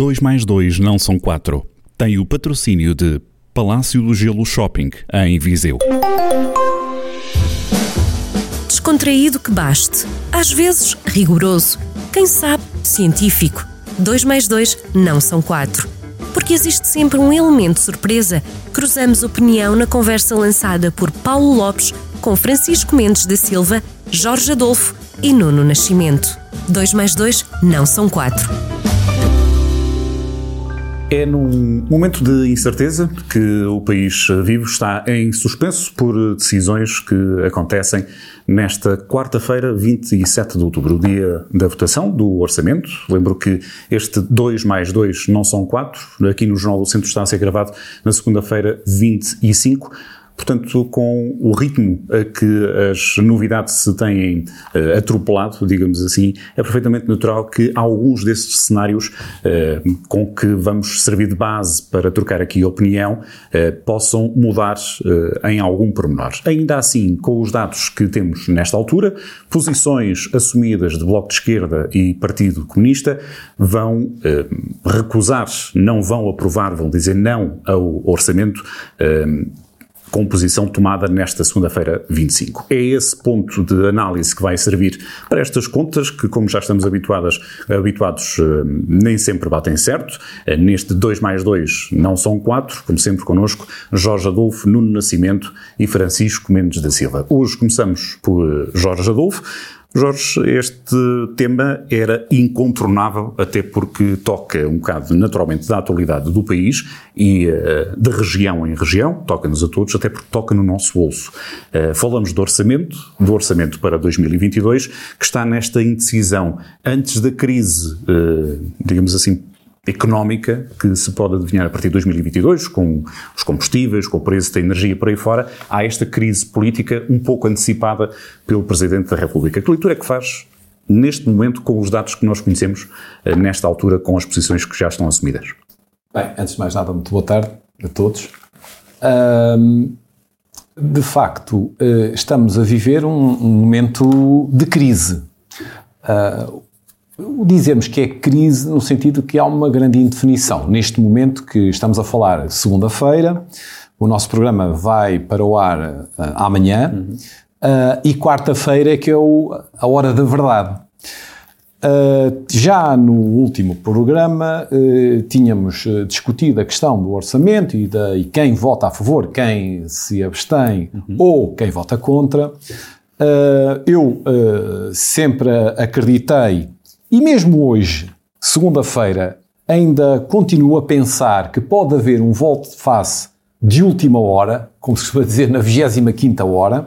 2 mais 2 não são 4. Tem o patrocínio de Palácio do Gelo Shopping, em Viseu. Descontraído que baste. Às vezes, rigoroso. Quem sabe, científico. 2 mais 2 não são 4. Porque existe sempre um elemento surpresa. Cruzamos opinião na conversa lançada por Paulo Lopes com Francisco Mendes da Silva, Jorge Adolfo e Nuno Nascimento. 2 mais 2 não são 4. É num momento de incerteza que o país vivo está em suspenso por decisões que acontecem nesta quarta-feira, 27 de outubro, dia da votação do orçamento. Lembro que este 2 mais 2 não são 4. Aqui no Jornal do Centro está a ser gravado na segunda-feira, 25 portanto, com o ritmo a que as novidades se têm uh, atropelado, digamos assim, é perfeitamente natural que alguns desses cenários uh, com que vamos servir de base para trocar aqui opinião uh, possam mudar em algum pormenor. Ainda assim, com os dados que temos nesta altura, posições assumidas de Bloco de Esquerda e Partido Comunista vão recusar, não vão aprovar, vão dizer não ao orçamento com posição tomada nesta segunda-feira 25. É esse ponto de análise que vai servir para estas contas que, como já estamos habituadas, habituados, eh, nem sempre batem certo. Eh, neste 2 mais 2 não são 4, como sempre connosco, Jorge Adolfo, Nuno Nascimento e Francisco Mendes da Silva. Hoje começamos por Jorge Adolfo. Jorge, este tema era incontornável, até porque toca um bocado naturalmente da atualidade do país e uh, de região em região, toca-nos a todos, até porque toca no nosso bolso. Uh, falamos do orçamento, do orçamento para 2022, que está nesta indecisão antes da crise, uh, digamos assim, económica que se pode adivinhar a partir de 2022, com os combustíveis, com o preço da energia por aí fora, há esta crise política um pouco antecipada pelo Presidente da República. Que leitura é que faz neste momento com os dados que nós conhecemos, eh, nesta altura, com as posições que já estão assumidas? Bem, antes de mais nada, muito boa tarde a todos. de facto, eh, estamos a viver um, momento de crise. Ah, Dizemos que é crise no sentido que há uma grande indefinição. Neste momento que estamos a falar, segunda-feira, o nosso programa vai para o ar uh, amanhã uhum. uh, e quarta-feira é que é o, a hora da verdade. Uh, já no último programa tínhamos discutido a questão do orçamento e, da, e quem vota a favor, quem se abstém uhum. ou quem vota contra. eu sempre acreditei e mesmo hoje, segunda-feira, ainda continuo a pensar que pode haver um voto de face de última hora, como se costuma dizer, na 25 hora,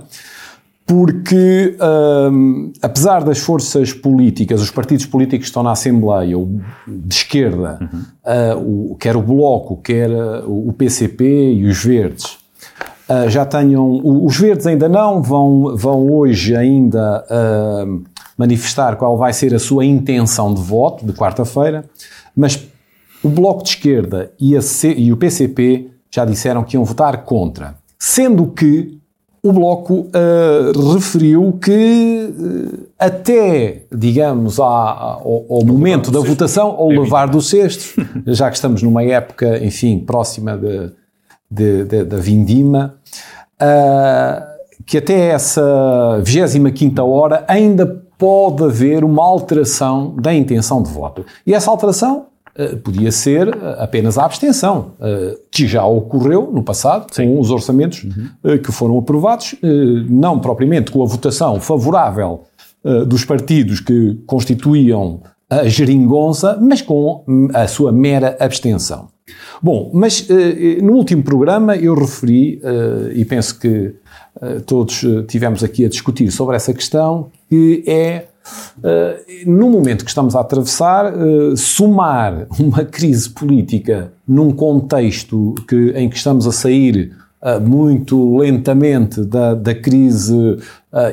porque, hum, apesar das forças políticas, os partidos políticos que estão na Assembleia, o de esquerda, uhum. uh, o, quer o Bloco, quer uh, o PCP e os Verdes, uh, já tenham. Os Verdes ainda não, vão, vão hoje ainda hum, manifestar qual vai ser a sua intenção de voto de quarta-feira, mas o Bloco de Esquerda e, C, e, o PCP já disseram que iam votar contra. Sendo que o Bloco uh, referiu que uh, até, digamos, à, ao, ao momento da votação, ao é levar do cesto, já que estamos numa época, enfim, próxima de, de, de, da vindima, uh, que até essa 25 hora ainda pode haver uma alteração da intenção de voto. E essa alteração uh, podia ser eh, apenas a abstenção, uh, que já ocorreu no passado, Sim. com os orçamentos uhum. uh, que foram aprovados, não propriamente com a votação favorável dos partidos que constituíam a geringonça, mas com a sua mera abstenção. Bom, mas no último programa eu referi, e penso que todos eh, tivemos aqui a discutir sobre essa questão, que é, uh, no momento que estamos a atravessar, somar uma crise política num contexto que, em que estamos a sair muito lentamente da, da crise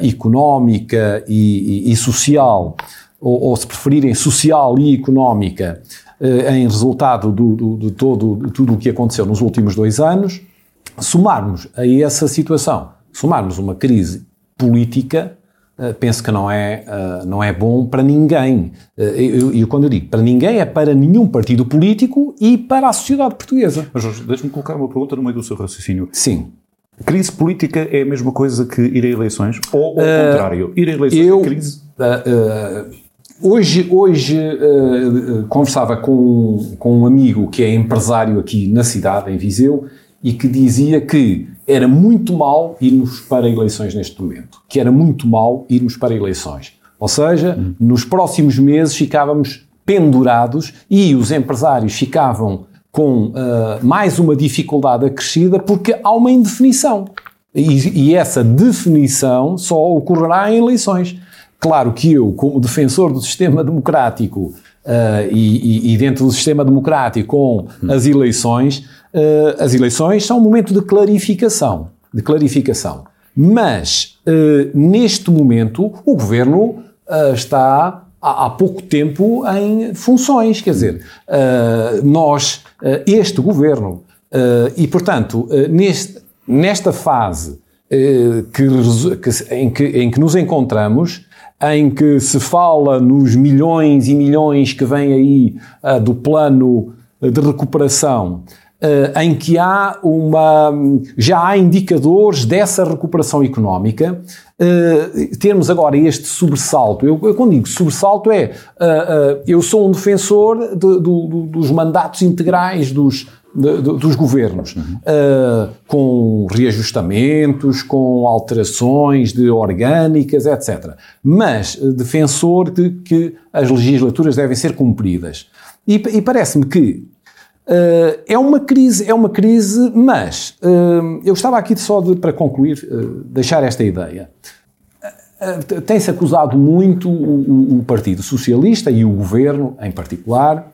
económica e, e, e social, ou, ou, se preferirem, social e económica, em resultado do, do, de todo, de tudo o que aconteceu nos últimos dois anos, somarmos a essa situação somarmos uma crise política, uh, penso que não é, uh, não é bom para ninguém. E quando eu digo para ninguém, é para nenhum partido político e para a sociedade portuguesa. Mas Jorge, deixe-me colocar uma pergunta no meio do seu raciocínio. Sim. Crise política é a mesma coisa que ir a eleições? Ou ao contrário? Ir a eleições eu, é crise? Hoje, hoje uh, conversava com, com um amigo que é empresário aqui na cidade, em Viseu, e que dizia que era muito mal irmos para eleições neste momento. Que era muito mal irmos para eleições. Ou seja, nos próximos meses ficávamos pendurados e os empresários ficavam com uh, mais uma dificuldade acrescida porque há uma indefinição. E, e essa definição só ocorrerá em eleições. Claro que eu, como defensor do sistema democrático uh, e, e, dentro do sistema democrático com as eleições, uh, as eleições são um momento de clarificação, de clarificação. Mas uh, neste momento o governo está há, há, pouco tempo em funções, quer dizer, nós, este governo, e portanto neste, nesta fase que, que, em, que, em que nos encontramos em que se fala nos milhões e milhões que vêm aí uh, do plano de recuperação, uh, em que há uma. já há indicadores dessa recuperação económica. Uh, termos agora este sobressalto. Eu, eu quando digo sobressalto é. eu sou um defensor de, de, dos mandatos integrais dos de, de, dos governos, uhum. uh, com reajustamentos, com alterações de orgânicas, etc. Mas uh, defensor de que as legislaturas devem ser cumpridas. E, e parece-me que uh, é uma crise, é uma crise, mas eu estava aqui só de, para concluir, deixar esta ideia. Tem-se acusado muito o, o Partido Socialista e o Governo, em particular,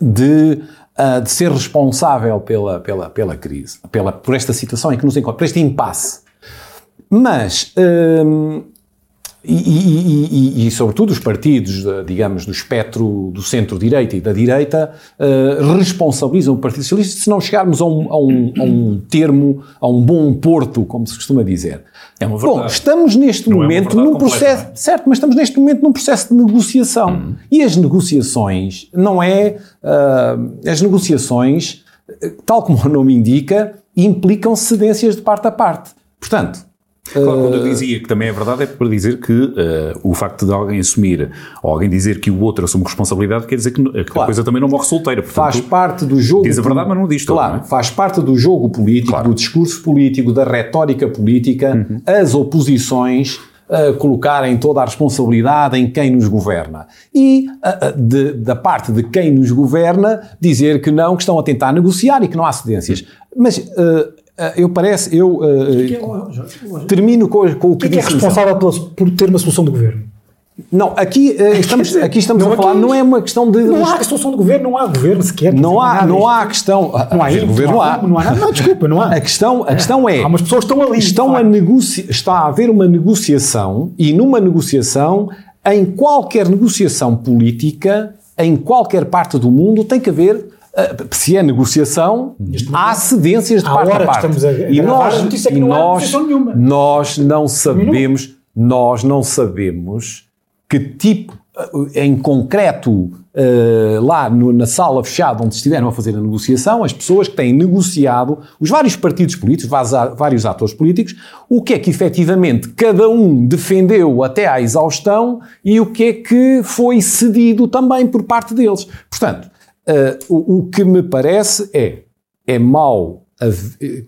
de uh, de ser responsável pela, pela, pela crise, pela, por esta situação em que nos encontramos, por este impasse. Mas, e, e, e, e, sobretudo os partidos, digamos, do espectro do centro-direita e da direita, uh, responsabilizam o Partido Socialista se não chegarmos a um, a, um, a um termo, a um bom porto, como se costuma dizer. É uma verdade. Bom, estamos neste não é momento é num processo, certo, mas estamos neste momento num processo de negociação. Hum. E as negociações não é, uh, as negociações, tal como o nome indica, implicam cedências de parte a parte. Portanto, Claro, quando eu dizia que também é verdade, é para dizer que uh, o facto de alguém assumir, ou alguém dizer que o outro assume responsabilidade, quer dizer que, que claro. a coisa também não morre solteira. Portanto, faz parte do jogo. Diz a verdade, mas não diz Claro, não é? faz parte do jogo político, claro. do discurso político, da retórica política, uhum. as oposições. Uh, colocarem toda a responsabilidade em quem nos governa. E uh, de, da parte de quem nos governa, dizer que não, que estão a tentar negociar e que não há cedências. Mas ah, eu parece, eu uh, termino com, com o que, que é responsável pela, por ter uma solução do governo? Não, aqui uh, estamos, aqui estamos não, a falar, aqui, não é uma questão de. Não há solução do governo, não há governo sequer. Não há, não há questão. Não há, dizer, governo, não há. Não há, não, desculpa, não há. A questão, a questão é. Há umas pessoas que estão ali. Estão a está a haver uma negociação e numa negociação, em qualquer negociação política, em qualquer parte do mundo, tem que haver se é negociação, há cedências de parte a parte. E nós, a e não nós, não sabemos, nós não sabemos que tipo, ah, em concreto, Uh, lá no, na sala fechada onde estiveram a fazer a negociação, as pessoas que têm negociado, os vários partidos políticos, vários atores políticos, o que é que efetivamente cada um defendeu até à exaustão e o que é que foi cedido também por parte deles. Portanto, Uh, o, o, que me parece é, é mau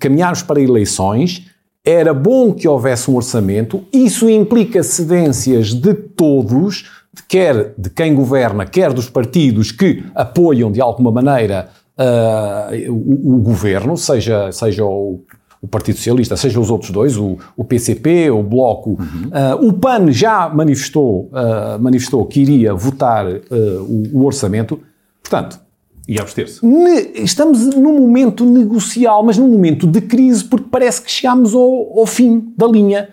caminharmos para eleições, era bom que houvesse um orçamento, isso implica cedências de todos, quer de quem governa, quer dos partidos que apoiam de alguma maneira uh, o, o, governo, seja, seja o, o, Partido Socialista, seja os outros dois, o, o PCP, o Bloco. Uhum. Uh, o PAN já manifestou, uh, manifestou que iria votar o, o orçamento. Portanto, e abster-se. Estamos num momento negocial, mas num momento de crise, porque parece que chegamos ao, ao fim da linha.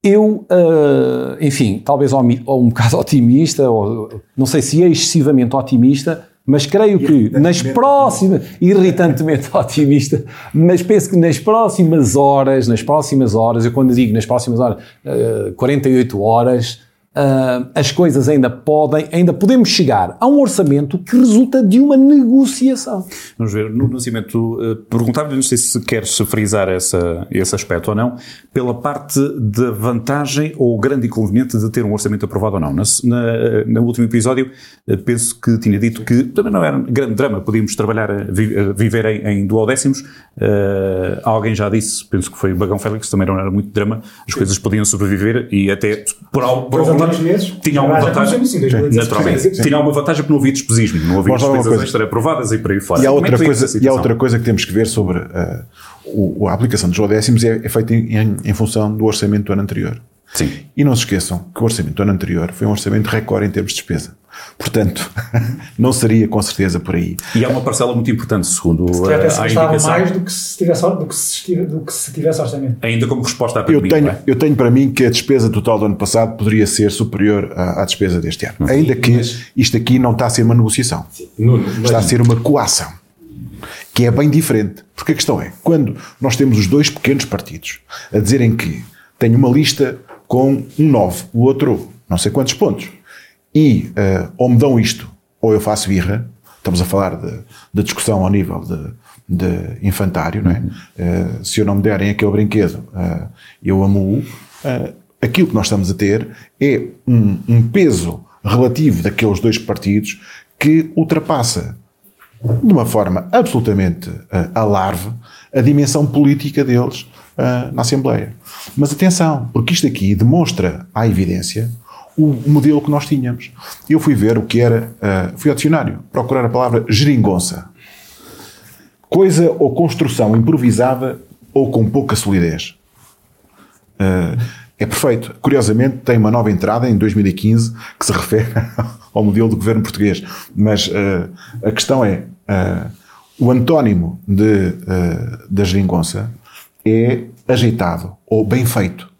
Eu, uh, enfim, talvez ou, um bocado otimista, ou não sei se é excessivamente otimista, Mas creio que nas próximas, irritantemente otimista, mas penso que nas próximas horas, nas próximas horas, eu quando digo nas próximas horas, eh, 48 horas, ah, as coisas ainda podem, ainda podemos chegar a um orçamento que resulta de uma negociação. Vamos ver, no Nascimento, uh, perguntava-lhe, não sei se queres frisar essa, esse aspecto ou não, pela parte da vantagem ou grande inconveniente de ter um orçamento aprovado ou não. Na, na, no último episódio, uh, penso que tinha dito que também não era um grande drama, podíamos trabalhar, a, vi, a viver em, em duodécimos. Uh, alguém já disse, penso que foi o Bagão Félix, também não era muito drama, as coisas podiam sobreviver e até por, por algum vários meses. Tinha uma vantagem. Sim, naturalmente. Sim. Tinha uma vantagem porque não havia despesismo, não havia despesas extra aprovadas e por aí fora. E há outra, coisa, e há outra coisa que temos que ver sobre uh, o, a aplicação dos duodécimos é, é feita em, em, em função do orçamento do ano anterior. Sim. E não se esqueçam que o orçamento do ano anterior foi um orçamento recorde em termos de despesa. Portanto, não seria com certeza por aí. E é uma parcela muito importante, segundo se a, a indicação. mais do que se tivesse, do que se, do que se tivesse orçamento. Ainda como resposta à pergunta. Eu tenho, é? eu tenho para mim que a despesa total do ano passado poderia ser superior à, à despesa deste ano. Sim, Ainda que mas... isto aqui não está a ser uma negociação. Sim, não, não, está a ser uma coação. Que é bem diferente. Porque a questão é, quando nós temos os dois pequenos partidos a dizerem que tem uma lista com um 9, o outro não sei quantos pontos, e uh, ou me dão isto, ou eu faço birra, estamos a falar de, de discussão ao nível de, de infantário, não é? Uh, se eu não me derem aquele brinquedo, uh, eu amo-o. aquilo que nós estamos a ter é um, um peso relativo daqueles dois partidos que ultrapassa de uma forma absolutamente uh, alarve a dimensão política deles uh, na Assembleia. Mas atenção, porque isto aqui demonstra à evidência o modelo que nós tínhamos. Eu fui ver o que era, uh, fui ao dicionário, procurar a palavra geringonça. Coisa ou construção improvisada ou com pouca solidez. Uh, é perfeito. Curiosamente, tem uma nova entrada em 2015 que se refere ao modelo do governo português. Mas uh, a questão é: uh, o antónimo de, da geringonça é ajeitado ou bem feito.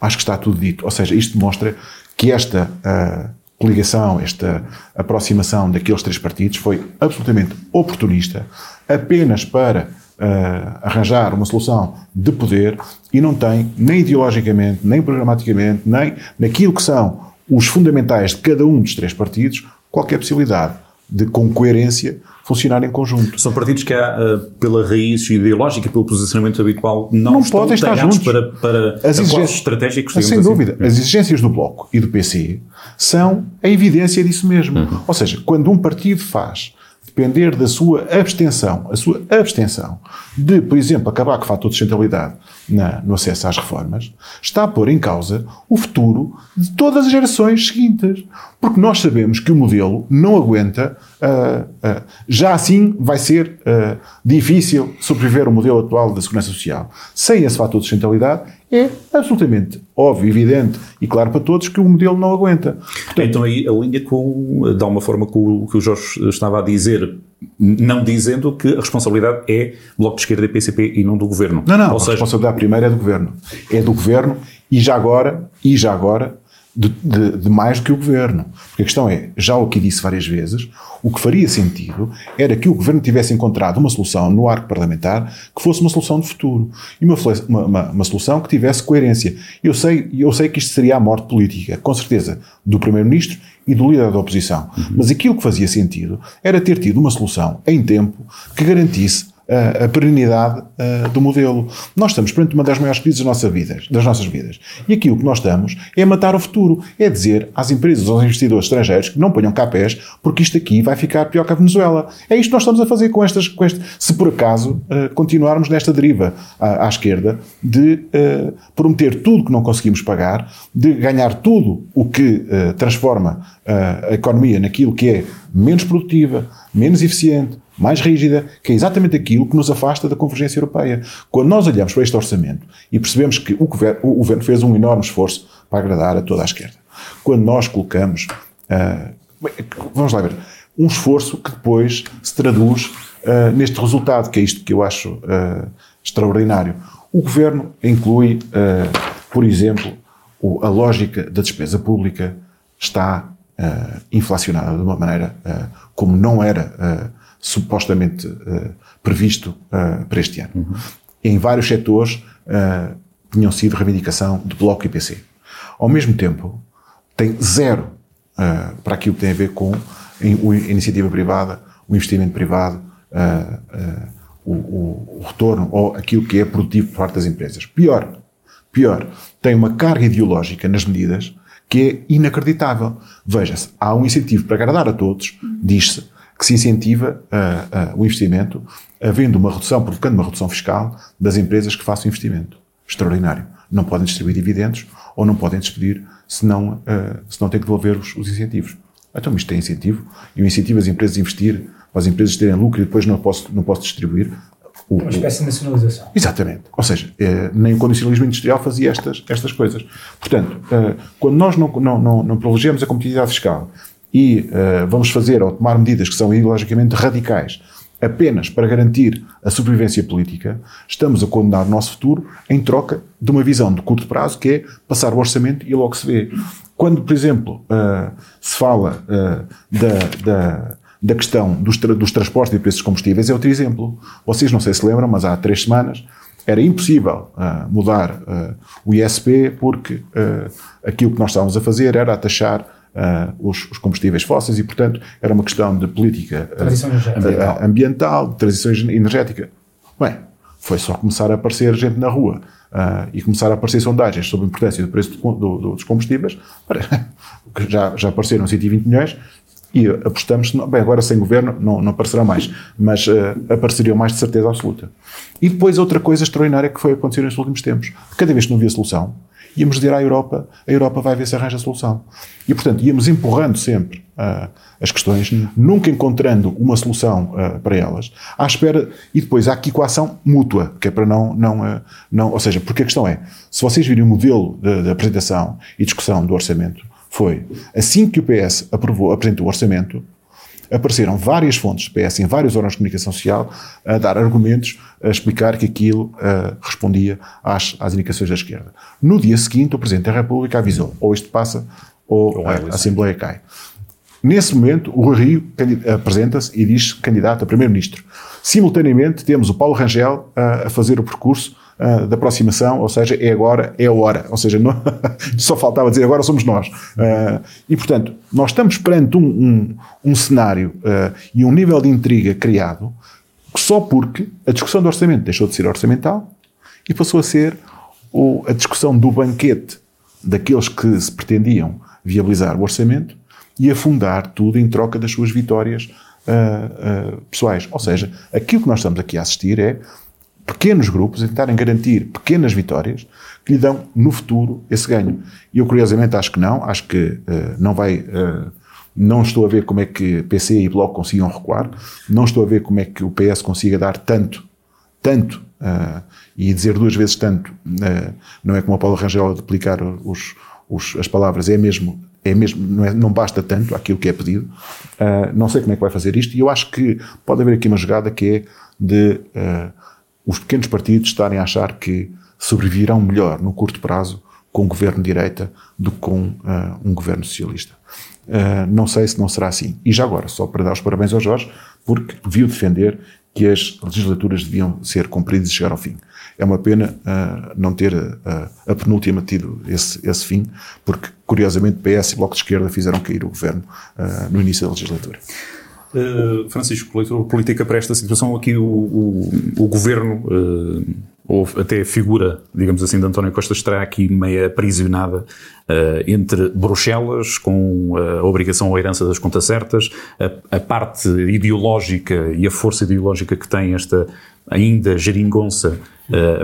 Acho que está tudo dito. Ou seja, isto demonstra que esta uh, coligação, esta aproximação daqueles três partidos foi absolutamente oportunista, apenas para uh, arranjar uma solução de poder e não tem, nem ideologicamente, nem programaticamente, nem naquilo que são os fundamentais de cada um dos três partidos, qualquer possibilidade de, com coerência, funcionar em conjunto. São partidos que, há, uh, pela raiz ideológica, pelo posicionamento habitual, não, não estão podem estar juntos para, para as exigências estratégicos. Sem assim. dúvida. As exigências do Bloco e do PC são a evidência disso mesmo. Uhum. Ou seja, quando um partido faz depender da sua abstenção, a sua abstenção de, por exemplo, acabar com o fator de sustentabilidade na, no acesso às reformas, está a pôr em causa o futuro de todas as gerações seguintes. Porque nós sabemos que o modelo não aguenta, uh, uh, já assim vai ser uh, difícil sobreviver o modelo atual da Segurança Social. Sem esse fator de sustentabilidade, é absolutamente óbvio, evidente e claro para todos que o modelo não aguenta. Portanto, então aí a linha com, de alguma forma, com o que o Jorge estava a dizer, não dizendo que a responsabilidade é Bloco de Esquerda e PCP e não do Governo. Não, não, Ou a seja... responsabilidade primeira é do Governo. É do Governo e já agora, e já agora, de, de, de, mais do que o governo. Porque a questão é, já o que disse várias vezes, o que faria sentido era que o governo tivesse encontrado uma solução no arco parlamentar que fosse uma solução de futuro e uma, uma, uma solução que tivesse coerência. Eu sei, eu sei que isto seria a morte política, com certeza, do primeiro-ministro e do líder da oposição. Uhum. Mas aquilo que fazia sentido era ter tido uma solução em tempo que garantisse a, perenidade uh, do modelo. Nós estamos perante uma das maiores crises das nossas, vidas, das nossas vidas. E aqui o que nós estamos é matar o futuro. É dizer às empresas, aos investidores estrangeiros que não ponham cá pés, porque isto aqui vai ficar pior que a Venezuela. É isto que nós estamos a fazer com estas, com este, se por acaso uh, continuarmos nesta deriva à, à esquerda de uh, prometer tudo que não conseguimos pagar, de ganhar tudo o que transforma a economia naquilo que é menos produtiva, menos eficiente, mais rígida, que é exatamente aquilo que nos afasta da convergência europeia. Quando nós olhamos para este orçamento e percebemos que o governo, o governo fez um enorme esforço para agradar a toda a esquerda, quando nós colocamos, uh, vamos lá ver, um esforço que depois se traduz uh, neste resultado, que é isto que eu acho uh, extraordinário. O governo inclui, por exemplo, a lógica da despesa pública está inflacionada de uma maneira como não era supostamente previsto para este ano. Uhum. Em vários setores tinham sido reivindicação de Bloco e PC. Ao mesmo tempo, tem zero para aquilo que tem a ver com a iniciativa privada, o investimento privado, o, o, o retorno ou aquilo que é produtivo por parte das empresas. Pior, pior, tem uma carga ideológica nas medidas que é inacreditável. Veja-se, há um incentivo para agradar a todos, diz-se que se incentiva uh, uh, o investimento, havendo uma redução, provocando uma redução fiscal das empresas que façam investimento. Extraordinário. Não podem distribuir dividendos ou não podem despedir se não, uh, se não têm que devolver os, os incentivos. Então, isto tem incentivo, e o incentivo as empresas a investir, para as empresas terem lucro e depois não posso, não posso distribuir, o, uma espécie de nacionalização. Exatamente. Ou seja, eh, nem o condicionalismo industrial fazia estas, estas coisas. Portanto, eh, quando nós não, não, não, não privilegiamos a competitividade fiscal e eh, vamos fazer ou tomar medidas que são ideologicamente radicais apenas para garantir a sobrevivência política, estamos a condenar o nosso futuro em troca de uma visão de curto prazo que é passar o orçamento e logo se vê. Quando, por exemplo, uh, se fala uh, da, da, da questão dos, tra dos transportes e preços de combustíveis é outro exemplo. Vocês não sei se lembram, mas há três semanas era impossível uh, mudar uh, o ISP porque uh, aquilo que nós estávamos a fazer era atachar os, os, combustíveis fósseis e, portanto, era uma questão de política ambiental. ambiental, de transição energética. Bem, foi só começar a aparecer gente na rua e começar a aparecer sondagens sobre a importância do preço do, do, dos combustíveis. Já, já apareceram 120 milhões, e apostamos, bem, agora sem governo não, não aparecerão mais, mas uh, apareceriam mais de certeza absoluta. E depois outra coisa extraordinária que foi acontecer nestes últimos tempos. Cada vez que não havia solução, íamos dizer à Europa, a Europa vai ver se arranja a solução. E, portanto, íamos empurrando sempre uh, as questões, nunca encontrando uma solução uh, para elas, à espera, e depois há aqui coação mútua, que é para não, não, uh, não, ou seja, porque a questão é, se vocês virem o modelo de, de apresentação e discussão do orçamento, foi, assim que o PS aprovou, apresentou o orçamento, apareceram várias fontes PS em vários órgãos de comunicação social a dar argumentos, a explicar que aquilo uh, respondia às, às indicações da esquerda. No dia seguinte, o Presidente da República avisou, ou isto passa, ou a, a Assembleia cai. Nesse momento, o Rui Rio apresenta-se e diz candidato a Primeiro-Ministro. Simultaneamente, temos o Paulo Rangel a, a fazer o percurso uh, da aproximação, ou seja, é agora, é a hora. Ou seja, não, só faltava dizer agora somos nós. Uh, e, portanto, nós estamos perante um, um, um cenário uh, e um nível de intriga criado só porque a discussão do orçamento deixou de ser orçamental e passou a ser o, a discussão do banquete daqueles que se pretendiam viabilizar o orçamento e afundar tudo em troca das suas vitórias uh, uh, pessoais. Ou seja, aquilo que nós estamos aqui a assistir é pequenos grupos tentarem garantir pequenas vitórias que lhe dão no futuro esse ganho. E eu curiosamente acho que não, acho que uh, não vai. Uh, não estou a ver como é que PC e Bloco consigam recuar, não estou a ver como é que o PS consiga dar tanto, tanto, uh, e dizer duas vezes tanto, não é como a Paula Rangel a duplicar os, os, as palavras, é mesmo, é mesmo não, é, não basta tanto aquilo que é pedido. não sei como é que vai fazer isto, e eu acho que pode haver aqui uma jogada que é de os pequenos partidos estarem a achar que sobreviverão melhor no curto prazo com um governo de direita do que com uh, um governo socialista. Uh, não sei se não será assim. E já agora, só para dar os parabéns ao Jorge, porque viu defender que as legislaturas deviam ser cumpridas e chegar ao fim. É uma pena uh, não ter a penúltima tido esse, esse fim, porque, curiosamente, PS e Bloco de Esquerda fizeram cair o governo no início da legislatura. Uh, Francisco, política para esta situação, aqui o, o, o governo, uh, ou até a figura, digamos assim, de António Costa estará aqui meio aprisionada uh, entre Bruxelas, com a obrigação à herança das contas certas, a, a, parte ideológica e a força ideológica que tem esta ainda geringonça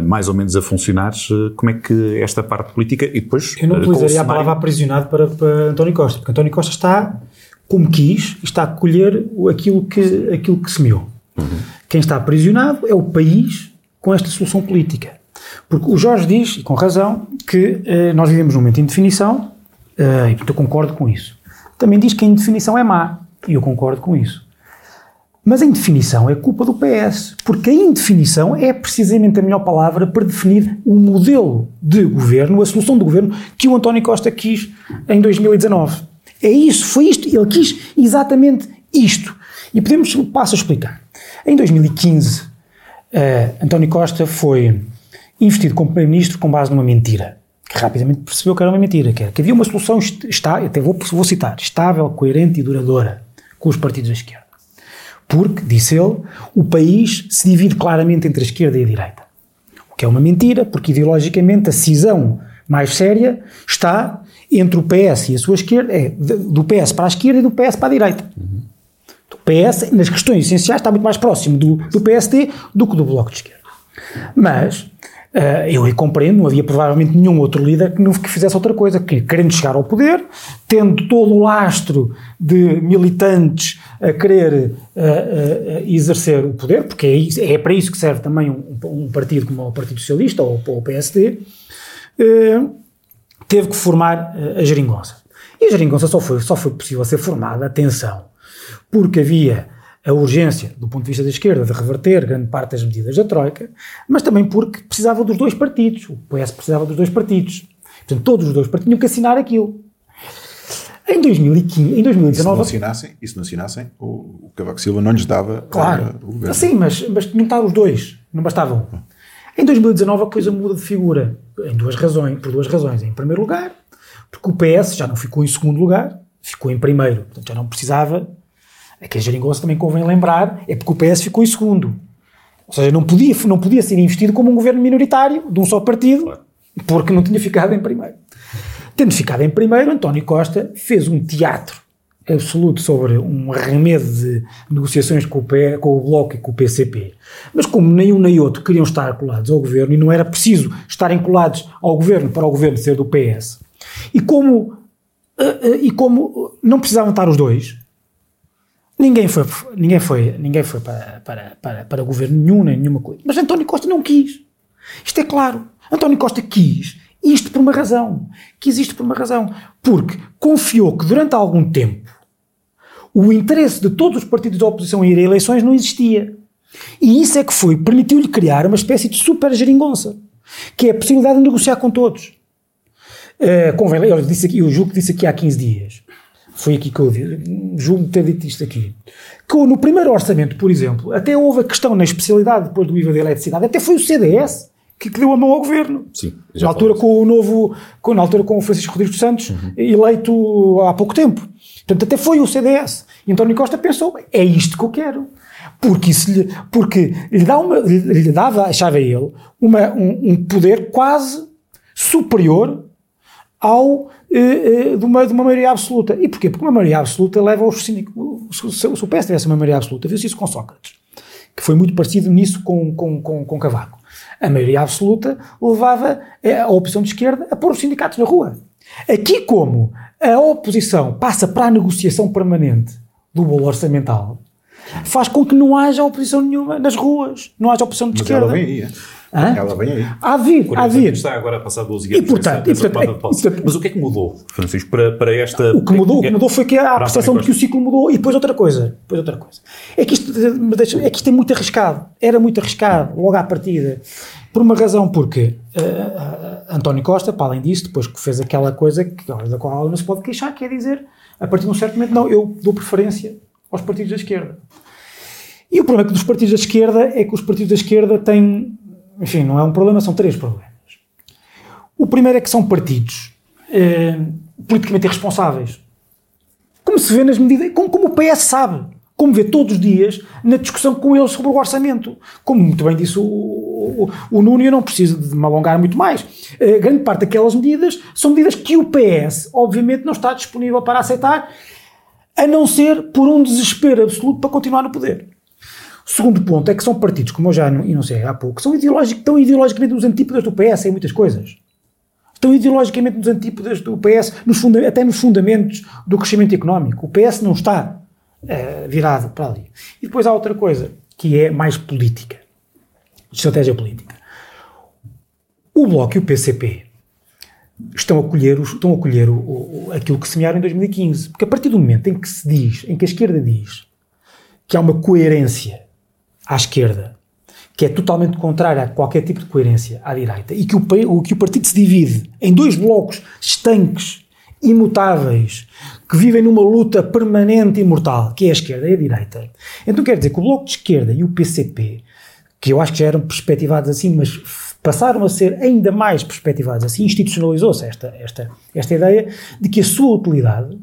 mais ou menos a funcionar, como é que esta parte política e depois... Eu não utilizaria a palavra aprisionado para, para António Costa, porque António Costa está como quis, está a colher aquilo que, aquilo que semeou. Uhum. Quem está aprisionado é o país com esta solução política. Porque o Jorge diz, e com razão, que eh, nós vivemos num momento de indefinição, eh, e portanto eu concordo com isso. Também diz que a indefinição é má, e eu concordo com isso. Mas a indefinição é culpa do PS, porque a indefinição é precisamente a melhor palavra para definir o modelo de governo, a solução de governo que o António Costa quis em 2019. É isso, foi isto. Ele quis exatamente isto. E podemos, passo a explicar. Em 2015, uh, eh, António Costa foi investido como Primeiro-Ministro com base numa mentira. Que rapidamente percebeu que era uma mentira, que, era, que havia uma solução, está, até vou, vou citar, estável, coerente e duradoura com os partidos da esquerda. Porque, disse ele, o país se divide claramente entre a esquerda e a direita. O que é uma mentira, porque ideologicamente a cisão mais séria está entre o PS e a sua esquerda, é do PS para a esquerda e do PS para a direita. O PS, nas questões essenciais, está muito mais próximo do, do PSD do que do Bloco de Esquerda. Mas Uh, eu compreendo, não havia provavelmente nenhum outro líder que, não, que fizesse outra coisa, que querendo chegar ao poder, tendo todo o lastro de militantes a querer uh, uh, exercer o poder, porque é, é, para isso que serve também um, um, partido como o Partido Socialista ou, ou o PSD, teve que formar a geringonça. E a geringonça só foi, só foi possível ser formada, atenção, porque havia a urgência, do ponto de vista da esquerda, de reverter grande parte das medidas da Troika, mas também porque precisava dos dois partidos. O PS precisava dos dois partidos. Portanto, todos os dois partidos tinham que assinar aquilo. Em 2015, em 2019... E se não assinassem, e se não assinassem o, o Cavaco Silva não lhes dava claro, o governo. Sim, mas, mas tinham que estar os dois, não bastavam. Em 2019 a coisa muda de figura, em duas razões, por duas razões. Em primeiro lugar, porque o PS já não ficou em segundo lugar, ficou em primeiro. Portanto, já não precisava é que a geringonça também convém lembrar, é porque o PS ficou em segundo. Ou seja, não podia, não podia ser investido como um governo minoritário de um só partido, porque não tinha ficado em primeiro. Tendo ficado em primeiro, António Costa fez um teatro absoluto sobre um arremedo de negociações com o, P, com o Bloco e com o PCP. Mas como nem um nem outro queriam estar colados ao governo e não era preciso estarem colados ao governo para o governo ser do PS, e como, uh, uh, e como não precisavam estar os dois, Ninguém foi, ninguém foi, ninguém foi para, para, para, para governo nenhum, nem nenhuma coisa. Mas António Costa não quis. Isto é claro. António Costa quis isto por uma razão. Quis isto por uma razão. Porque confiou que durante algum tempo o interesse de todos os partidos da oposição em ir a eleições não existia. E isso é que foi, permitiu-lhe criar uma espécie de super geringonça, que é a possibilidade de negociar com todos. Uh, convém, eu, disse aqui, eu julgo que disse aqui há 15 dias foi aqui que eu julgo ter dito isto aqui, que no primeiro orçamento, por exemplo, até houve a questão na especialidade depois do IVA da eletricidade, até foi o CDS que, que deu a mão ao governo. Sim, na altura com o novo, com, na altura com o Francisco Rodrigues dos Santos, uhum. eleito há pouco tempo. Portanto, até foi o CDS. E António Costa pensou, é isto que eu quero. Porque, isso lhe, porque lhe, dá uma, lhe dava, achava ele, uma, um, um poder quase superior ao, eh, eh, de, uma, de uma maioria absoluta. E porquê? Porque uma maioria absoluta leva aos síndicos. Se, se, se o PS tivesse uma maioria absoluta, viu-se isso com Sócrates, que foi muito parecido nisso com, com, com, com Cavaco. A maioria absoluta levava a oposição de esquerda a pôr os sindicatos na rua. Aqui, como a oposição passa para a negociação permanente do bolo orçamental, faz com que não haja oposição nenhuma nas ruas, não haja oposição de Mas esquerda. Ela vem aí, é? Hã? Ela vem aí. Há vir, há vir. Está agora a passar 12 anos. E portanto, e, portanto, é, portanto, Mas o que é que mudou, Francisco, para, para esta... O que mudou, o que mudou foi que há a percepção de que o ciclo mudou. E depois outra coisa, depois outra coisa. É que isto, é que isto é muito arriscado. Era muito arriscado, logo à partida. Por uma razão, porque uh, uh, António Costa, para além disso, depois que fez aquela coisa que, da qual não se pode queixar, que é dizer, a partir de um certo momento, não, eu dou preferência aos partidos da esquerda. E o problema dos partidos da esquerda é que os partidos da esquerda têm enfim, não é um problema, são três problemas. O primeiro é que são partidos eh, politicamente irresponsáveis. Como se vê nas medidas, como, como o PS sabe, como vê todos os dias na discussão com eles sobre o orçamento. Como muito bem disse o, o, o Nuno, eu não preciso de me alongar muito mais. Eh, grande parte daquelas medidas são medidas que o PS, obviamente, não está disponível para aceitar, a não ser por um desespero absoluto para continuar no poder. Segundo ponto é que são partidos, como eu já enunciei há pouco, são ideológicos, estão ideologicamente nos antípodas do PS em muitas coisas. Estão ideologicamente nos antípodas do PS, nos até nos fundamentos do crescimento económico. O PS não está uh, virado para ali. E depois há outra coisa, que é mais política, estratégia política. O Bloco e o PCP estão a colher, estão a colher o, o, aquilo que semearam em 2015. Porque a partir do momento em que se diz, em que a esquerda diz que há uma coerência à esquerda, que é totalmente contrária a qualquer tipo de coerência à direita, e que o, que o partido se divide em dois blocos estanques imutáveis, que vivem numa luta permanente e mortal, que é a esquerda e a direita. Então quer dizer que o Bloco de Esquerda e o PCP, que eu acho que já eram perspectivados assim, mas passaram a ser ainda mais perspectivados assim, institucionalizou-se esta, esta, esta ideia de que a sua utilidade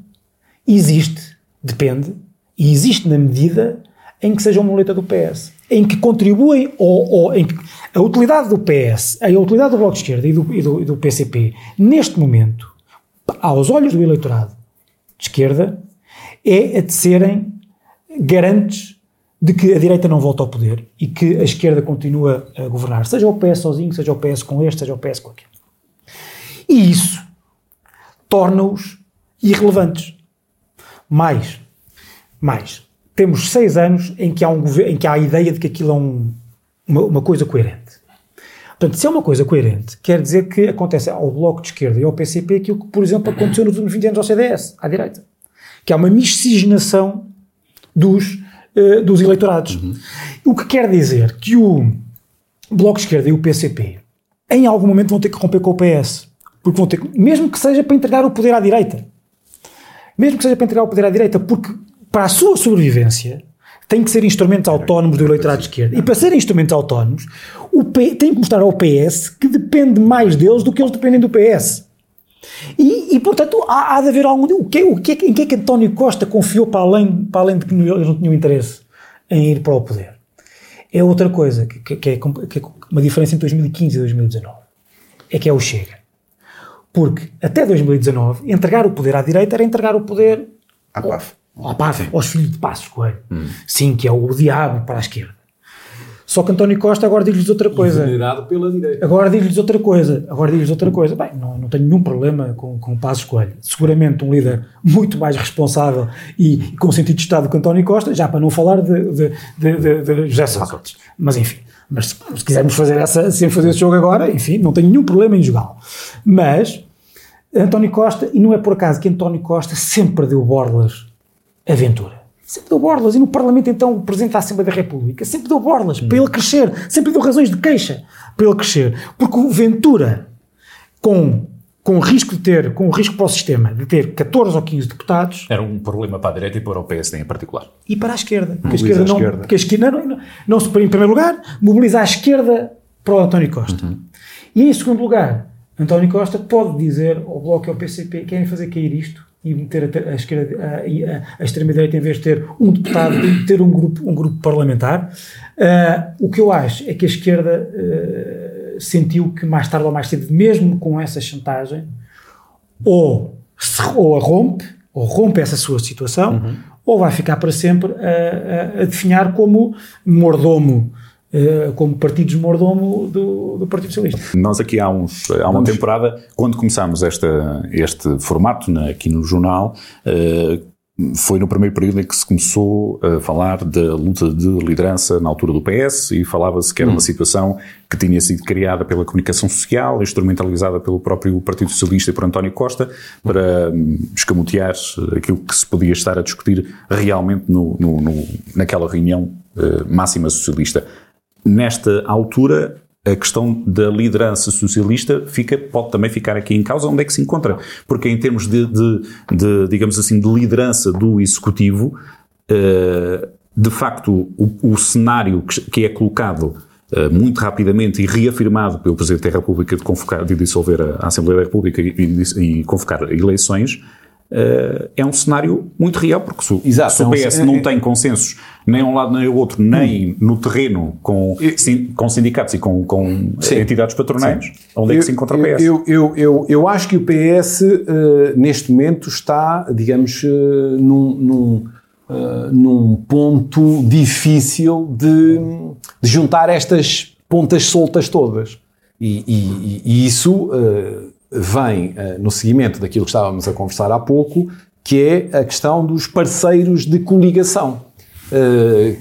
existe, depende, e existe na medida em que seja uma muleta do PS, em que contribuem, ou, ou em que a utilidade do PS, a utilidade do Bloco de Esquerda e do, e do, e do PCP, neste momento, aos olhos do eleitorado de esquerda, é a de serem garantes de que a direita não volta ao poder e que a esquerda continua a governar, seja o PS sozinho, seja o PS com este, seja o PS com aquele. E isso torna-os irrelevantes. Mais, mais, temos seis anos em que há, um, em que há a ideia de que aquilo é um, uma, uma, coisa coerente. Portanto, se é uma coisa coerente, quer dizer que acontece ao Bloco de Esquerda e ao PCP aquilo que, por exemplo, aconteceu nos últimos 20 anos ao CDS, à direita. Que há uma miscigenação dos, uh, dos eleitorados. Uhum. O que quer dizer que o Bloco de Esquerda e o PCP, em algum momento, vão ter que romper com o PS. Porque vão ter que, mesmo que seja para entregar o poder à direita. Mesmo que seja para entregar o poder à direita, porque para a sua sobrevivência, têm que ser instrumentos autónomos do eleitorado de esquerda. E para serem instrumentos autónomos, o P, tem que mostrar ao PS que depende mais deles do que eles dependem do PS. E, e portanto, há, há, de haver algum. O que, o que, em que é que António Costa confiou para além, para além de que eles não tinham interesse em ir para o poder? É outra coisa, que, que, é, que é uma diferença entre 2015 e 2019. É que é o Chega. Porque até 2019, entregar o poder à direita era entregar o poder. À PAF ao PAF, aos filhos de Passos Coelho. Hum. Sim, que é o diabo para a esquerda. Só que António Costa agora diz-lhes outra coisa. Venerado pela direita. Agora diz-lhes outra coisa. Agora diz-lhes outra coisa. Bem, não, não tenho nenhum problema com, com o Passos Coelho. Seguramente um líder muito mais responsável e, e com sentido de Estado que António Costa, já para não falar de, de, de, de, de José Sócrates. Mas enfim. Mas se, se quisermos fazer essa, sem fazer esse jogo agora, enfim, não tenho nenhum problema em jogá-lo. Mas António Costa, e não é por acaso que António Costa sempre deu borlas aventura. Sempre deu borlas. E no Parlamento, então, o Presidente da Assembleia da República sempre deu borlas para ele crescer. Sempre deu razões de queixa para ele crescer. Porque o Ventura, com, com o risco de ter, com o risco para o sistema, de ter 14 ou 15 deputados. Era um problema para a direita e para o PSD em particular. E para a esquerda. Porque a esquerda, a esquerda não. Porque a esquerda não, não, não se, em primeiro lugar, mobiliza a esquerda para o António Costa. Uhum. E em segundo lugar, António Costa pode dizer ao Bloco e ao PCP querem fazer cair isto e meter a, a esquerda a, a, extrema-direita em vez de ter um deputado, ter um grupo, um grupo parlamentar. Uh, o que eu acho é que a esquerda uh, sentiu que mais tarde ou mais cedo, mesmo com essa chantagem, ou, ou a rompe, ou rompe essa sua situação, uhum. ou vai ficar para sempre a, a, a definhar como mordomo como partidos mordomo do, do, Partido Socialista. Nós aqui há, uns, há uma Vamos. temporada, quando começámos esta, este formato na, aqui no jornal, uh, foi no primeiro período em que se começou a falar da luta de liderança na altura do PS e falava-se que era uma hum. situação que tinha sido criada pela comunicação social, instrumentalizada pelo próprio Partido Socialista e por António Costa, para hum, escamotear aquilo que se podia estar a discutir realmente no, no, no naquela reunião uh, máxima socialista nesta altura, a questão da liderança socialista fica, pode também ficar aqui em causa onde é que se encontra. Porque em termos de, de, de digamos assim, de liderança do executivo, uh, de facto, o, o cenário que, é colocado uh, muito rapidamente e reafirmado pelo Presidente da República de, convocar, de dissolver a, a Assembleia da República e, e, e convocar eleições, Uh, é um cenário muito real, porque se, Exato, se o PS é um, não é, tem consensos nem um lado nem o outro, nem hum. no terreno com, sim, com sindicatos e com, com entidades patronais, sim. onde é que se encontra o PS? Eu, eu, eu, eu acho que o PS, uh, neste momento, está, digamos, uh, num, num, num, ponto difícil de, de, juntar estas pontas soltas todas. E, e, e isso vem uh, no seguimento daquilo que estávamos a conversar há pouco, que é a questão dos parceiros de coligação. Uh,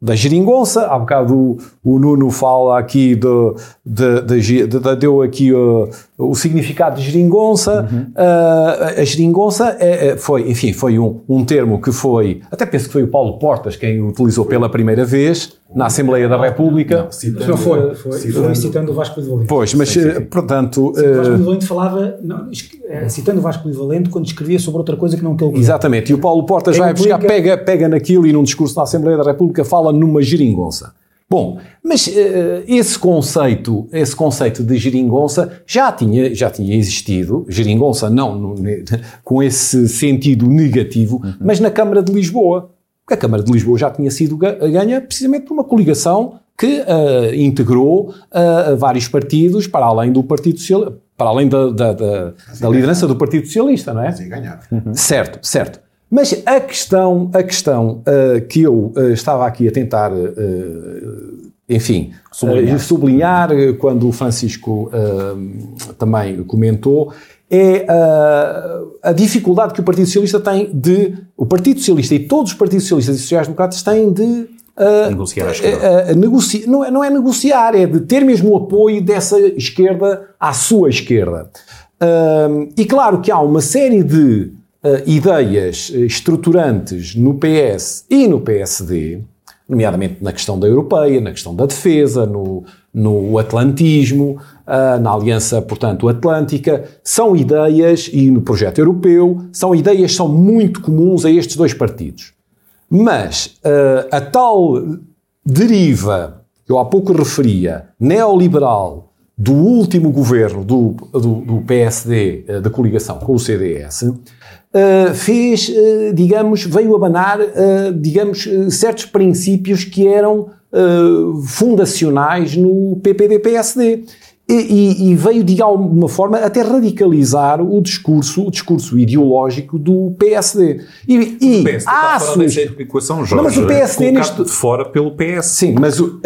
da geringonça, há bocado o, o Nuno fala aqui de, de, de, de deu aqui uh, o significado de geringonça. Uhum. Uh, a geringonça é, é, foi, enfim, foi um, um termo que foi, até penso que foi o Paulo Portas quem o utilizou pela primeira vez, na Assembleia da República. Não, não foi, foi, citando, foi citando o Vasco Polivalente. Pois, mas, sim, sim, sim. portanto... o Vasco Polivalente falava, não, citando o Vasco Polivalente, quando escrevia sobre outra coisa que não aquele Exatamente, e o Paulo Portas vai buscar, pega, pega naquilo e num discurso na Assembleia da República fala numa geringonça. Bom, mas uh, esse conceito, esse conceito de geringonça já tinha, já tinha existido, geringonça não no, com esse sentido negativo, uhum. mas na Câmara de Lisboa. A Câmara de Lisboa já tinha sido ganha precisamente por uma coligação que uh, integrou uh, vários partidos para além do Partido Socialista, para além da, da, da, da liderança do Partido Socialista, não é? Sim, ganhar. Uhum. Certo, certo. Mas a questão, a questão uh, que eu uh, estava aqui a tentar, uh, enfim, sublinhar, sublinhar quando o Francisco também comentou, é a dificuldade que o Partido Socialista tem de. O Partido Socialista e todos os partidos socialistas e sociais-democratas têm de. negociar a esquerda. Negoci não, é, não é negociar, é de ter mesmo o apoio dessa esquerda à sua esquerda. e claro que há uma série de uh, ideias eh, estruturantes no PS e no PSD, nomeadamente na questão da europeia, na questão da defesa, no, no atlantismo, uh, na aliança, portanto, atlântica, são ideias, e no projeto europeu, são ideias que são muito comuns a estes dois partidos. Mas a tal deriva, que eu há pouco referia, neoliberal, do último governo do, do, do PSD, da coligação com o CDS, uh, fez, uh, digamos, veio abanar, uh, digamos, certos princípios que eram fundacionais no PPD-PSD. E, e, veio de alguma forma até radicalizar o discurso, o discurso ideológico do PSD. E, e o PSD há suas... equação, Jorge, não, mas o PSD neste... de fora pelo PS. Sim, mas o, uh,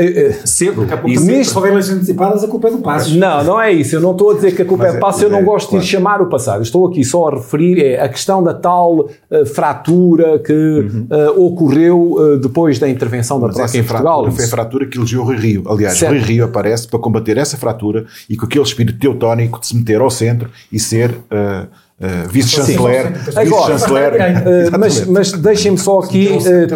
cedo. E neste... Se eleições antecipadas, a culpa é do Passos. Não, não é isso. Eu não estou a dizer que a culpa mas é do Passos, é, eu não é, gosto claro. de chamar o passado. Estou aqui só a referir é, a questão da tal uh, fratura que uhum. uh, ocorreu depois da intervenção da Troika em Portugal. Foi a fratura que elegeu o Rui Rio. Aliás, certo. Rui Rio aparece para combater essa fratura e com aquele espírito teutónico de se meter ao centro e ser uh, uh, vice-chanceler. Vice-chanceler. Uh, mas, mas deixem-me só aqui. Uh,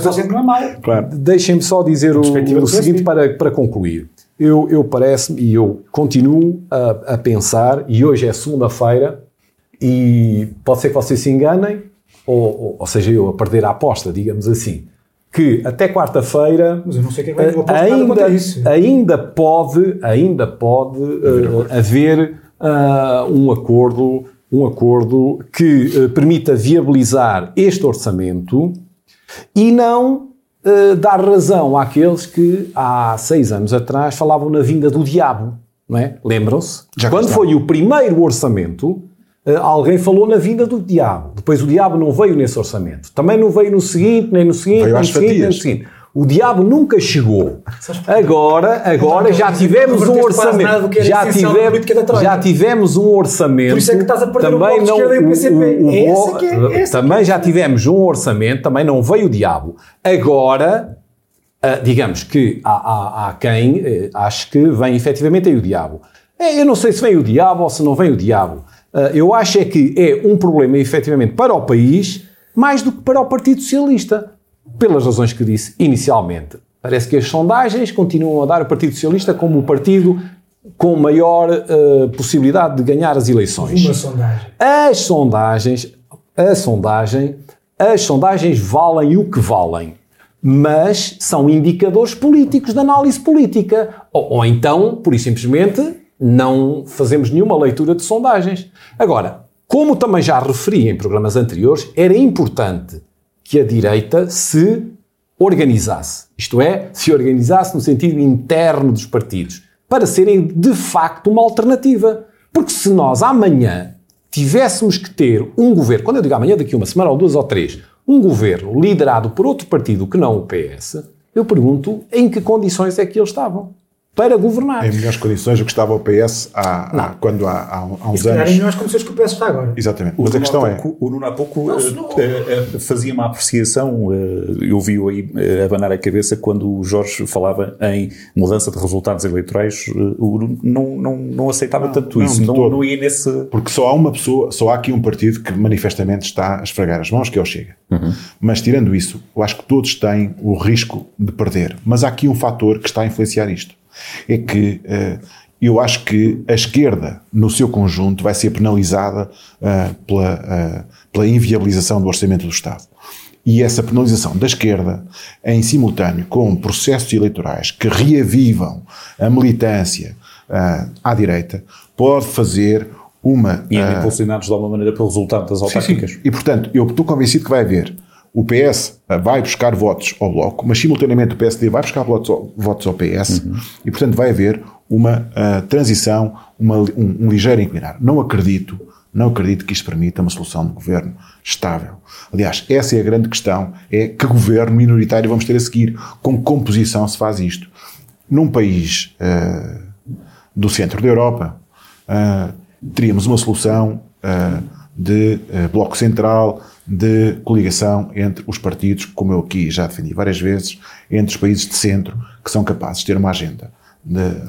claro. Deixem-me só dizer o, o seguinte para, para concluir. Eu, eu parece-me e eu continuo a, a pensar, e hoje é segunda-feira, e pode ser que vocês se enganem, ou, ou, ou seja, eu a perder a aposta, digamos assim que até quarta-feira ainda, ainda pode, ainda pode uh, haver uh, um acordo, um acordo que uh, permita viabilizar este orçamento e não dar razão àqueles que há seis anos atrás falavam na vinda do diabo. Não é? Lembram-se? Quando foi o primeiro orçamento, Uh, alguém falou na vinda do diabo. Depois o diabo não veio nesse orçamento. Também não veio no seguinte, nem no seguinte, nem no seguinte, nem no seguinte. O diabo nunca chegou. Agora, agora já tivemos um orçamento. Já tivemos, já tivemos um orçamento. Por isso é que estás a perder também o não, o, o, o, é, é também já tivemos um orçamento, também não veio o diabo. Agora, uh, digamos que há, há, há quem uh, ache que vem efetivamente aí o diabo. Eu não sei se vem o diabo ou se não vem o diabo. Ah, eu acho é que é um problema, efetivamente, para o país, mais do que para o Partido Socialista, pelas razões que disse inicialmente. Parece que as sondagens continuam a dar o Partido Socialista como o partido com maior uh, possibilidade de ganhar as eleições. Uma sondagem. As sondagens, a sondagem, as sondagens valem o que valem, mas são indicadores políticos de análise política. Ou, ou então, por simplesmente, não fazemos nenhuma leitura de sondagens. Agora, como também já referi em programas anteriores, era importante que a direita se organizasse. Isto é, se organizasse no sentido interno dos partidos, para serem de facto uma alternativa. Porque se nós amanhã tivéssemos que ter um governo, quando eu digo amanhã, daqui uma semana ou duas ou três, um governo liderado por outro partido que não o PS, eu pergunto em que condições é que eles estavam. Para governar. Em melhores condições do que estava o PS há, há quando há, há, há uns anos. em melhores condições que o PS está agora. Exatamente. Mas a questão é. O Nuno há pouco não, uh, uh, fazia uma apreciação, uh, eu vi-o aí abanar a cabeça quando o Jorge falava em mudança de resultados eleitorais, o Nuno não, não, não aceitava não, tanto isso, não, não ia nesse. Porque só há uma pessoa, só há aqui um partido que manifestamente está a esfregar as mãos, que é o Chega. Uhum. Mas tirando isso, eu acho que todos têm o risco de perder. Mas há aqui um fator que está a influenciar isto é que uh, eu acho que a esquerda, no seu conjunto, vai ser penalizada uh, pela, uh, pela inviabilização do orçamento do Estado. E essa penalização da esquerda, em simultâneo com processos eleitorais que reavivam a militância à direita, pode fazer uma. E uh, impulsionados de alguma maneira pelo resultado das autárquicas. Sim, sim. E portanto, eu estou convencido que vai haver o PS vai buscar votos ao Bloco, mas simultaneamente o PSD vai buscar votos ao, votos ao PS uhum. e, portanto, vai haver uma uh, transição, uma, um, um, ligeiro inclinar. Não acredito, não acredito que isto permita uma solução de governo estável. Aliás, essa é a grande questão, é que governo minoritário vamos ter a seguir, com composição se faz isto. Num país uh, do centro da Europa, uh, teríamos uma solução de bloco central, de coligação entre os partidos, como eu aqui já defendi várias vezes, entre os países de centro que são capazes de ter uma agenda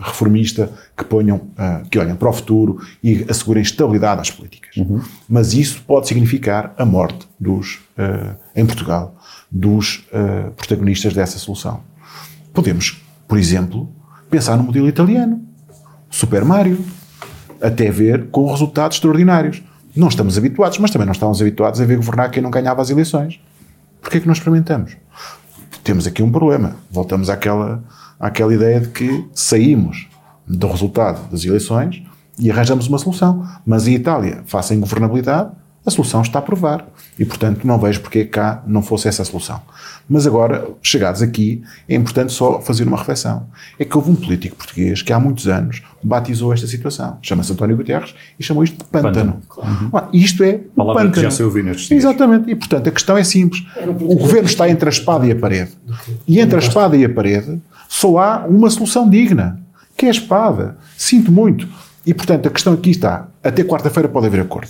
reformista que ponham, uh, que olhem para o futuro e assegurem estabilidade às políticas. Uhum. Mas isso pode significar a morte dos, uh, em Portugal, dos uh, protagonistas dessa solução. Podemos, por exemplo, pensar no modelo italiano, Super Mario, até ver com resultados extraordinários. Não estamos habituados, mas também não estávamos habituados a ver governar quem não ganhava as eleições. Porquê é que não experimentamos? Temos aqui um problema. Voltamos àquela, àquela ideia de que saímos do resultado das eleições e arranjamos uma solução. Mas em Itália, face à ingovernabilidade, a solução está a provar. E, portanto, não vejo porque cá não fosse essa a solução. Mas agora, chegados aqui, é importante só fazer uma reflexão. É que houve um político português que há muitos anos batizou esta situação. Chama-se António Guterres e chamou isto de pântano. pântano. Uhum. isto é o pântano. que já se ouviu nestes dias. Exatamente. E, portanto, a questão é simples. O governo está entre a espada e a parede. E entre a espada e a parede só há uma solução digna, que é a espada. Sinto muito. E, portanto, a questão aqui está. Até quarta-feira pode haver acordo.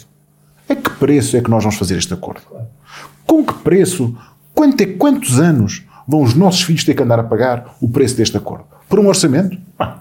A que preço é que nós vamos fazer este acordo? Com que preço? Quanto é, quantos anos vão os nossos filhos ter que andar a pagar o preço deste acordo? Por um orçamento? Ah,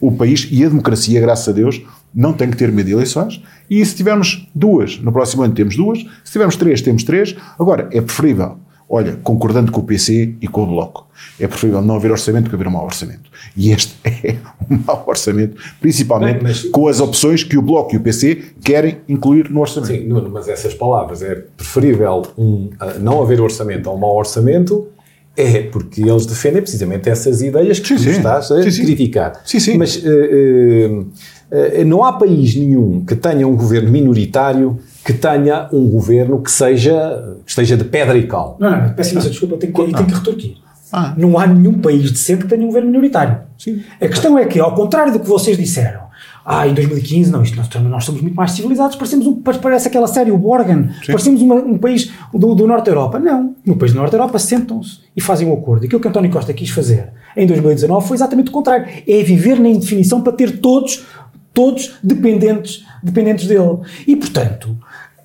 o país e a democracia, graças a Deus, não tem que ter medo de eleições. E se tivermos duas, no próximo ano temos duas, se tivermos três, temos três. Agora, é preferível olha, concordando com o PC e com o Bloco. É preferível não haver orçamento que haver um mau orçamento. E este é um mau orçamento, principalmente Bem, mas, com as opções que o Bloco e o PC querem incluir no orçamento. Sim, Nuno, mas essas palavras, é preferível um, não haver orçamento a um mau orçamento, é porque eles defendem precisamente essas ideias que sim, tu sim. estás a sim, criticar. Sim, sim. Mas uh, uh, uh, não há país nenhum que tenha um governo minoritário que tenha um governo que seja que esteja de pedra e cal. Não, não, peço imensa desculpa, tenho que, ah. tenho que retorquir. Ah. Não há nenhum país decente que tenha um governo minoritário. Sim. A questão é que, ao contrário do que vocês disseram, ah, em 2015, não, isto, nós, nós somos muito mais civilizados, parecemos um, parece aquela série, o Borgen, Sim. parecemos uma, um país do, do Norte da Europa. Não, no país do Norte da Europa sentam-se e fazem um acordo. Aquilo que António Costa quis fazer em 2019 foi exatamente o contrário. É viver na indefinição para ter todos, todos dependentes, dependentes dele. E, portanto,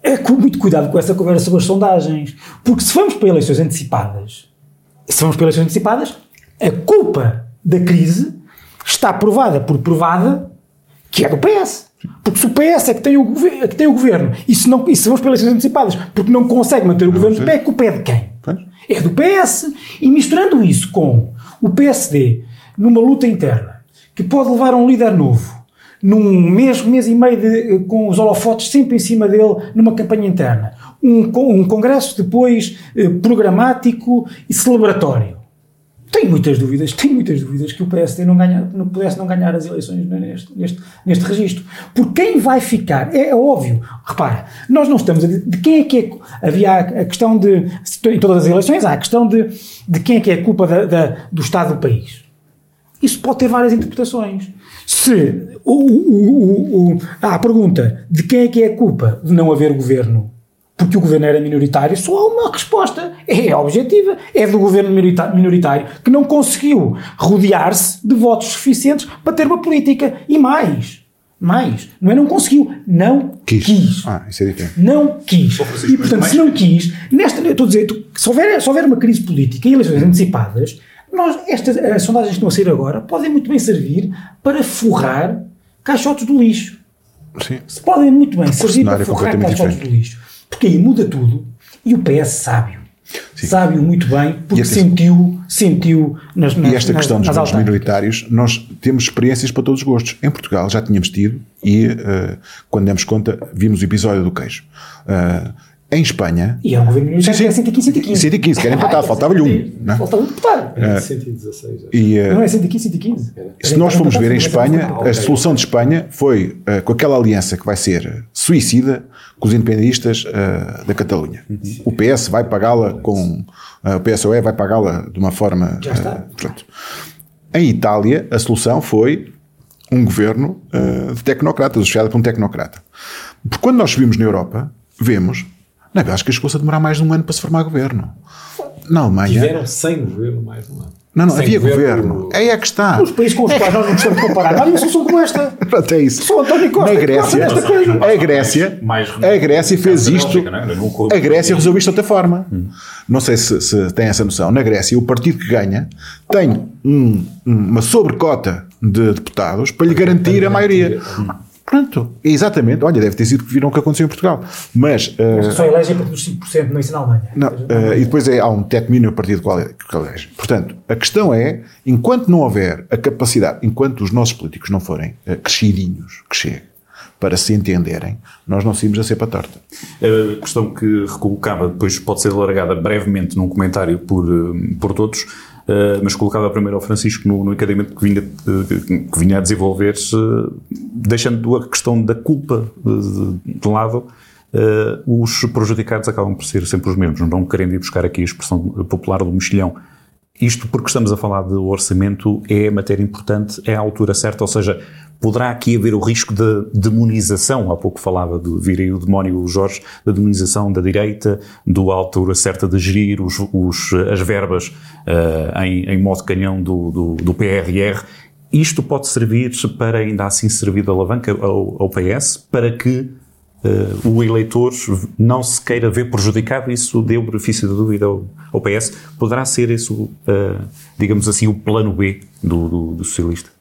é com muito cuidado com essa conversa sobre as sondagens. Porque se vamos para eleições antecipadas, se vamos para eleições antecipadas, a culpa da crise está provada por provada que é do PS. Porque se o PS é que tem o, é que tem o governo e se, não, e se vamos para eleições antecipadas porque não consegue manter o governo de pé, culpa é de quem? É do PS. E misturando isso com o PSD numa luta interna que pode levar a um líder novo num mês, mês e meio de, com os holofotes sempre em cima dele numa campanha interna. Um, um congresso depois eh, programático e celebratório. Tenho muitas dúvidas, tenho muitas dúvidas que o PSD não, ganha, não pudesse não ganhar as eleições neste, neste, neste registro. Porque quem vai ficar, é, é óbvio, repara, nós não estamos a de quem é que é, havia a questão de, em todas as eleições, há a questão de, de quem é que é a culpa da, da, do Estado do país. Isso pode ter várias interpretações. Se o, o, o, há a pergunta de quem é que é a culpa de não haver governo porque o governo era minoritário, só há uma resposta. É objetiva. É do governo minoritário que não conseguiu rodear-se de votos suficientes para ter uma política. E mais. Mais. Não é não conseguiu. Não quis. quis. Ah, isso é diferente. Não quis. E, portanto, se não quis, nesta, eu estou a dizer, se houver, se houver uma crise política e eleições antecipadas, nós, estas as sondagens que estão a sair agora podem muito bem servir para forrar caixotes do lixo. Sim. Se podem muito bem servir para forrar caixotes do lixo. Porque aí muda tudo e o PS sabe-o. Sabe-o muito bem, porque sentiu, sentiu nas, nas E esta nas, questão dos votos minoritários, nós temos experiências para todos os gostos. Em Portugal já tínhamos tido, e uh, quando demos conta, vimos o episódio do queijo. Uh, em Espanha. E é um governo militar que é 115, 115. 115, que era empatado, faltava-lhe um. Faltava um deputado. É 116. E, uh, não é 115, 115. Se nós formos ver em Espanha, a solução de Espanha foi uh, com aquela aliança que vai ser suicida com os independentistas uh, da Catalunha. O PS vai pagá-la com. o PSOE vai pagá-la de uma forma. Já está. Pronto. Em Itália, a solução foi um governo de tecnocratas, associado por um tecnocrata. Porque quando nós subimos na Europa, vemos na Bélgica chegou-se a demorar mais de um ano para se formar governo. Na Alemanha. Tiveram sem governo mais de um ano. Não, não, sem havia governo. governo. É aí é que está. Os países com os quais nós não gostamos de comparar. Olha, solução como esta. Pronto, é isso. Sou António Costa. Na Grécia, a Grécia, a Grécia fez isto. A Grécia resolveu isto de outra forma. Não sei se, se tem essa noção. Na Grécia, o partido que ganha tem um, uma sobrecota de deputados para lhe garantir a maioria. Pronto, exatamente. Olha, deve ter sido que viram o que aconteceu em Portugal. Mas. Uh, só elegem a partir dos 5%, não isso na Alemanha. Não, uh, e depois é, há um teto mínimo a partir do qual, é, elege. Portanto, a questão é: enquanto não houver a capacidade, enquanto os nossos políticos não forem uh, crescidinhos, que chegue, para se entenderem, nós não saímos a ser para torta. A questão que recolocava, depois pode ser alargada brevemente num comentário por, por todos mas colocava primeiro ao Francisco no, no encadimento que vinha, uh, que vinha a desenvolver-se, deixando a questão da culpa de, de lado, os prejudicados acabam por ser sempre os mesmos, não querendo ir buscar aqui a expressão popular do mexilhão. Isto porque estamos a falar de orçamento, é matéria importante, é a altura certa, ou seja, poderá aqui haver o risco de demonização, há pouco falava vir aí o demónio Jorge, da demonização da direita, do altura certa de gerir os, os as verbas uh, em, em modo canhão do, do, do, PRR. Isto pode servir para ainda assim servir de alavanca ao, ao PS para que Uh, o eleitor não se queira ver prejudicado, isso deu benefício da dúvida ao, ao PS. Poderá ser isso, uh, digamos assim, o plano B do, do, do socialista?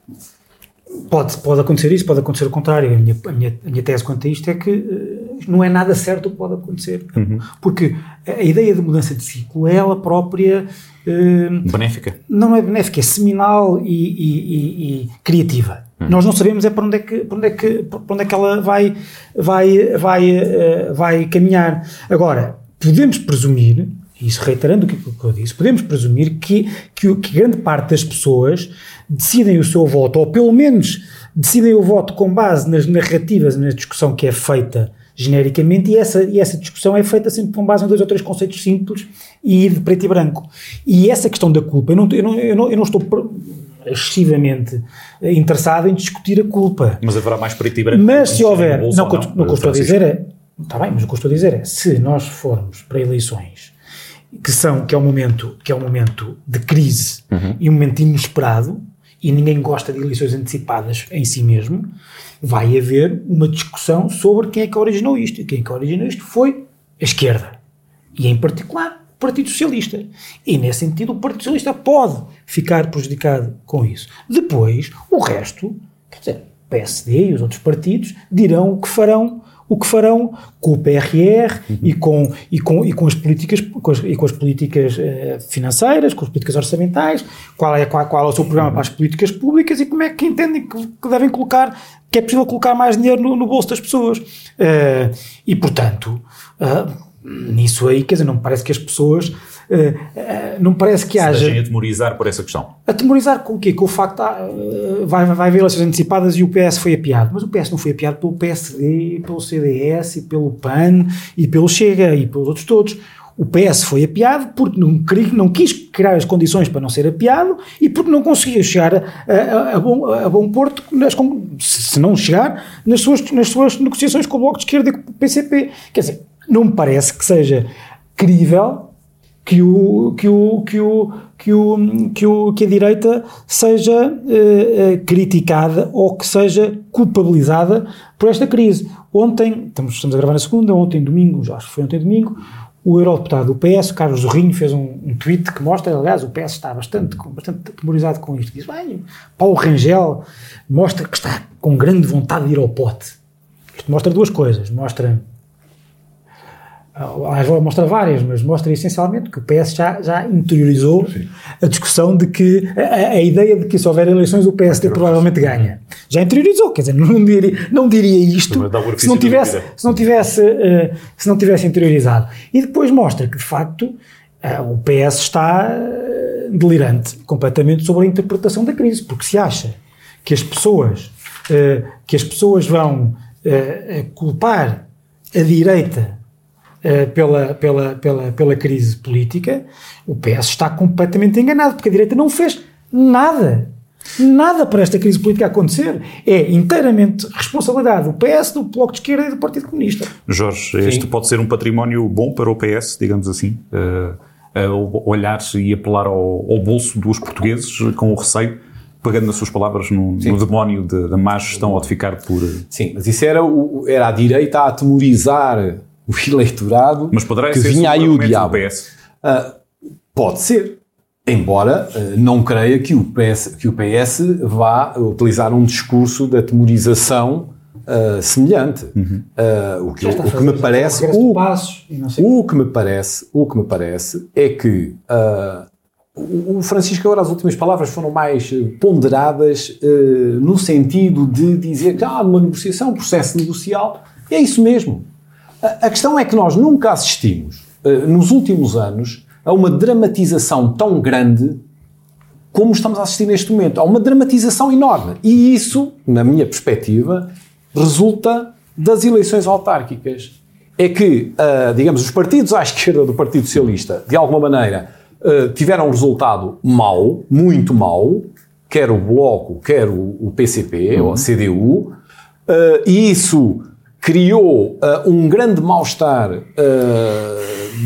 Pode, pode acontecer isso, pode acontecer o contrário. A minha, a minha, a minha tese quanto a isto é que uh, não é nada certo o que pode acontecer. Uhum. Porque a ideia de mudança de ciclo é ela própria. Uh, benéfica? Não é benéfica, é seminal e, e, e, e criativa. Uhum. Nós não sabemos é para onde é que, para onde é que, para onde é que ela vai, vai, vai, uh, vai caminhar. Agora, podemos presumir isso reiterando o que, eu disse, podemos presumir que, que, que, grande parte das pessoas decidem o seu voto, ou pelo menos decidem o voto com base nas narrativas, na discussão que é feita genericamente, e essa, e essa discussão é feita sempre com base em dois ou três conceitos simples e de preto e branco. E essa questão da culpa, eu não, eu não, eu não, eu não estou excessivamente interessado em discutir a culpa. Mas haverá mais preto e branco? Mas se houver, não, não, não, o que estou a dizer é, está bem, mas o que eu estou a dizer é, se nós formos para eleições que são que é um momento que é um momento de crise uhum. e um momento inesperado e ninguém gosta de eleições antecipadas em si mesmo, vai haver uma discussão sobre quem é que originou isto. E quem é que originou isto foi a esquerda. E em particular o Partido Socialista. E nesse sentido o Partido Socialista pode ficar prejudicado com isso. Depois, o resto, quer dizer, PSD e os outros partidos dirão o que farão o que farão com o PRR uhum. e, com, e, com, e com as políticas, com as, e com as políticas uh, financeiras, com as políticas orçamentais, qual é, qual, qual é o seu programa para as políticas públicas e como é que entendem que, que devem colocar, que é possível colocar mais dinheiro no, no bolso das pessoas. Uh, e, portanto, uh, nisso aí, quer dizer, não me parece que as pessoas não parece que Se haja. a atemorizar por essa questão. Atemorizar com o quê? Com o facto de uh, vai, vai haver eleições antecipadas e o PS foi apiado. Mas o PS não foi apiado pelo PSD, pelo CDS, e pelo PAN, e pelo Chega, e pelos outros todos. O PS foi apiado porque não, não quis criar as condições para não ser apiado e porque não conseguia chegar a, a, a, bom, a bom porto, nas, se não chegar, nas suas, nas suas negociações com o Bloco de Esquerda e com o PCP. Quer dizer, não me parece que seja crível que o que o que o que, o, que, o, que a direita seja uh, criticada ou que seja culpabilizada por esta crise. Ontem, estamos, estamos a gravar na segunda, ontem domingo, já acho que foi ontem domingo, o eurodeputado do PS, Carlos Zorrinho, fez um, um, tweet que mostra, aliás, o PS está bastante, bastante atemorizado com isto. Diz, bem, Paulo Rangel mostra que está com grande vontade de ir ao pote. Isto mostra duas coisas. Mostra Aliás, mostra várias, mas mostra essencialmente que o PS já, já interiorizou Sim. a discussão de que a, a, ideia de que se houver eleições o PSD provavelmente ganha. Já interiorizou, quer dizer, não diria, não diria isto se não tivesse, se não tivesse, uh, se não tivesse interiorizado. E depois mostra que, de facto, uh, o PS está uh, delirante completamente sobre a interpretação da crise, porque se acha que as pessoas, que as pessoas vão culpar a direita eh, pela, pela, pela, pela crise política, o PS está completamente enganado, porque a direita não fez nada. Nada para esta crise política acontecer. É inteiramente responsabilidade do PS, do Bloco de Esquerda e do Partido Comunista. Jorge, Sim. este pode ser um património bom para o PS, digamos assim? Uh, uh, olhar e apelar ao, ao, bolso dos portugueses com o receio, pagando nas suas palavras no, no demónio da má gestão ou de ficar por. Sim, mas isso era, o, era a direita a atemorizar o eleitorado Mas poderá que ser vinha aí o diabo. PS? Uh, pode ser. Embora uh, não creia que o, PS, que o PS vá utilizar um discurso de atemorização uh, semelhante. Uhum. o que, o que me parece. O, o, que me parece, o que me parece é que o Francisco agora as últimas palavras foram mais ponderadas no sentido de dizer que há uma negociação, um processo negocial, e é isso mesmo. A questão é que nós nunca assistimos, eh, nos últimos anos, a uma dramatização tão grande como estamos a assistir neste momento. Há uma dramatização enorme. E isso, na minha perspectiva, resulta das eleições autárquicas. É que, uh, digamos, os partidos à esquerda do Partido Socialista, de alguma maneira, uh, tiveram um resultado mau, muito mau, quer o Bloco, quer o, PCP uhum. ou a CDU, e isso criou uh, um grande mal-estar uh,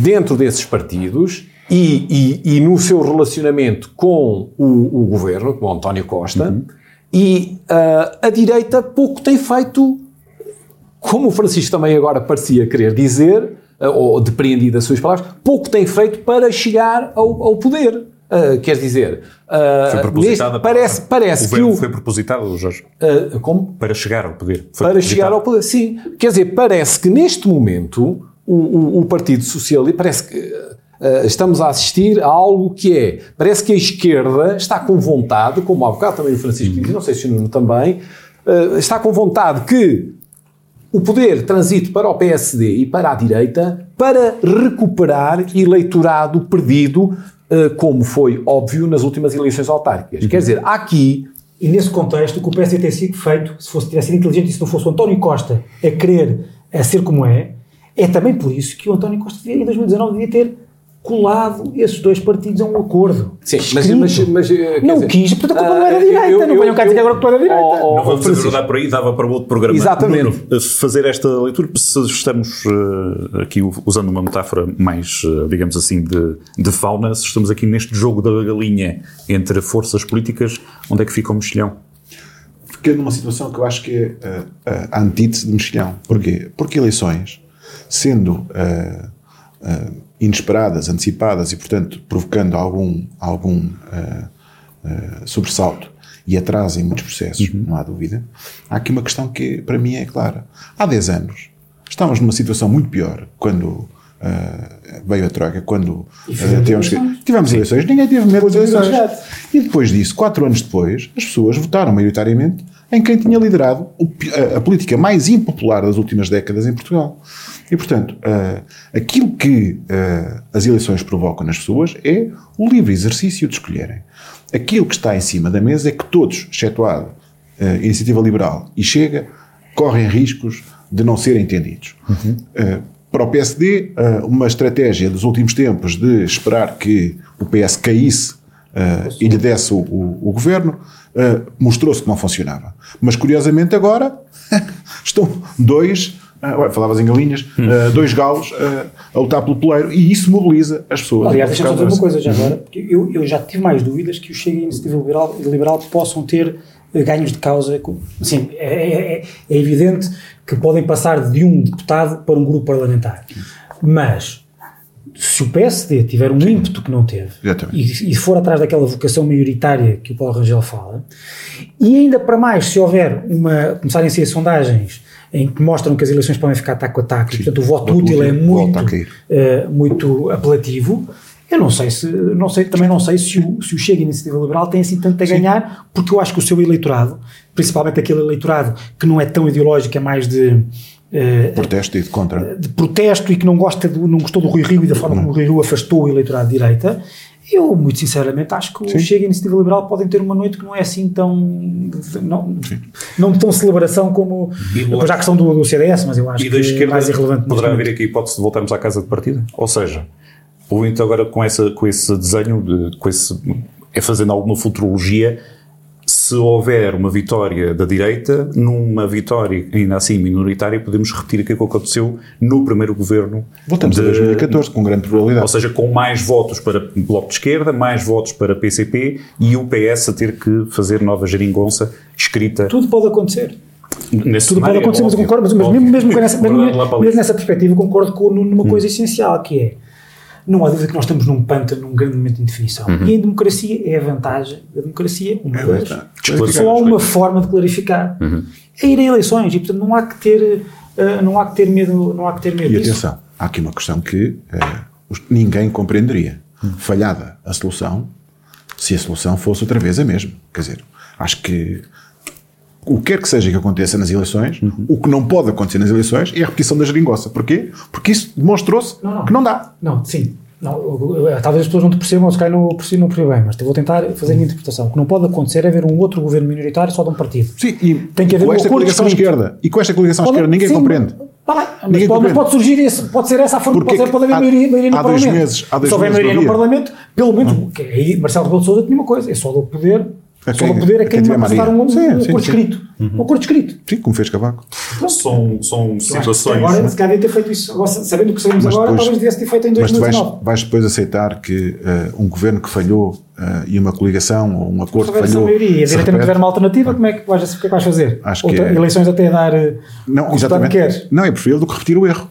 dentro desses partidos e, e, e, no seu relacionamento com o, o, governo, com o António Costa, uhum. e uh, a direita pouco tem feito, como o Francisco também agora parecia querer dizer, ou depreendido das suas palavras, pouco tem feito para chegar ao, ao poder. Uh, quer dizer, uh, neste, parece, parece o que o foi propositado, Jorge, uh, como? para chegar ao poder. Foi para chegar ao poder, sim. Quer dizer, parece que neste momento o, o, o Partido Socialista parece que estamos a assistir a algo que é, parece que a esquerda está com vontade, como há bocado também o Francisco disse, não sei se o Nuno também, está com vontade que o poder transite para o PSD e para a direita para recuperar eleitorado perdido como foi óbvio nas últimas eleições autárquicas. Uhum. Quer dizer, aqui. E nesse contexto, o que o PSD tem sido feito, se fosse, tivesse sido inteligente e se não fosse o António Costa a querer a ser como é, é também por isso que o António Costa em 2019 devia ter colado esses dois partidos a um acordo. Sim, mas, mas, mas não dizer, quis, portanto a culpa não era uh, direita. Eu, não venham cá dizer agora que era direita. Oh, oh, não vamos abordar por aí, dava para outro programa. Exatamente. Nuno, fazer esta leitura, se estamos uh, aqui usando uma metáfora mais, uh, digamos assim, de, de fauna, se estamos aqui neste jogo da galinha entre forças políticas, onde é que fica o mexilhão? Fiquei numa situação que eu acho que é a antítese de mexilhão. Porquê? Porque eleições, sendo inesperadas, antecipadas e, portanto, provocando algum, algum uh, uh, sobressalto e atraso em muitos processos, uhum. não há dúvida. Há aqui uma questão que, para mim, é clara. Há 10 anos, estávamos numa situação muito pior quando uh, veio a Troika, quando uh, tivemos, tivemos eleições, ninguém teve medo das eleições. E depois disso, quatro anos depois, as pessoas votaram maioritariamente em quem tinha liderado a, política mais impopular das últimas décadas em Portugal. E, portanto, uh, aquilo que uh, as eleições provocam nas pessoas é o livre exercício de escolherem. Aquilo que está em cima da mesa é que todos, excetuado a uh, Iniciativa Liberal e Chega, correm riscos de não serem entendidos. Uhum. para o PSD, uma estratégia dos últimos tempos de esperar que o PS caísse e lhe desse o, o, o governo mostrou-se que não funcionava. Mas, curiosamente, agora estão dois uh, falavas em galinhas, uh, dois galos uh, a lutar pelo poleiro e isso mobiliza as pessoas. Aliás, deixa-me só dizer uma coisa já agora, porque eu, eu já tive mais dúvidas que o Chega e a Iniciativa Liberal, Liberal possam ter ganhos de causa. Assim, é, é, é, é evidente que podem passar de um deputado para um grupo parlamentar. Mas se o PSD tiver um ímpeto que não teve e, e, for atrás daquela vocação maioritária que o Paulo Rangel fala, e ainda para mais, se houver uma, começarem a ser sondagens em que mostram que as eleições podem ficar taco a taco, e, portanto o voto, voto útil, é muito, uh, muito apelativo, eu não sei se, não sei, também não sei se o, se o Chega e a Iniciativa Liberal tem assim tanto a ganhar, porque eu acho que o seu eleitorado, principalmente aquele eleitorado que não é tão ideológico, é mais de Uh, protesto e de contra. De protesto e que não, gosta do, não gostou do Rui Rio e da forma como o Rui Rio afastou o eleitorado de direita. Eu, muito sinceramente, acho que o Chega e a Iniciativa Liberal podem ter uma noite que não é assim tão. não, não tão celebração como. Depois há a questão do, do, CDS, mas eu acho que é mais irrelevante. Poderá haver aqui a hipótese de voltarmos à casa de partida? Ou seja, ou então agora com, essa, com esse desenho, de, com esse, é fazendo alguma futurologia se houver uma vitória da direita, numa vitória ainda assim minoritária, podemos repetir aquilo que aconteceu no primeiro governo. Voltamos de, a 2014, com grande probabilidade. Ou seja, com mais votos para Bloco de Esquerda, mais votos para PCP e o PS a ter que fazer nova geringonça escrita. Tudo pode acontecer. Nesse Tudo pode acontecer, mas eu concordo, mas, mesmo, mesmo, nessa, mesmo, mesmo nessa perspectiva, concordo com numa coisa hum. essencial, que é não há dúvida que nós estamos num pântano, num grande momento de indefinição. Uhum. E em democracia é a vantagem da democracia, uma é vez. Só há uma forma de clarificar. Uhum. É ir a eleições e, portanto, não há que ter, uh, não há que ter medo, não há que ter medo E disso. atenção, há aqui uma questão que uh, ninguém compreenderia. Uhum. Falhada a solução, se a solução fosse outra vez a mesma. Quer dizer, acho que o que quer que seja que aconteça nas eleições, uhum. o que não pode acontecer nas eleições é a repetição da geringonça. Porquê? Porque isso demonstrou-se que não dá. Não, sim. Não, talvez as pessoas não te percebam, se calhar não percebem bem, mas vou tentar fazer a minha interpretação. O que não pode acontecer é haver um outro governo minoritário só de um partido. Sim, e tem que haver com esta coligação à esquerda. E com esta coligação esquerda ninguém sim, compreende. Tá mas, ninguém pode, pode surgir esse, pode ser essa a forma, pode, ser, pode haver há, maioria, maioria no há Parlamento. Dois meses, há dois se houver maioria no Parlamento, pelo menos, aí Marcelo Rebelo de Sousa tinha uma coisa, é só do poder a Só vou poder é quem me apresentar um, sim, um, sim, acordo sim. escrito. Uhum. Um acordo escrito. Sim, como fez Cavaco. São, são situações. Agora, se calhar ter feito isso, agora, sabendo o que sabemos mas agora, depois, talvez devesse ter feito em 2019. Mas tu vais, vais depois aceitar que uh, um governo que falhou uh, e uma coligação ou um acordo que falhou. maioria e a direita não tiver uma alternativa, como é que vais, o que é que vais fazer? Acho Outra, é... Eleições até dar. Uh, não, exatamente. Queres. Não, é preferível do que repetir o erro.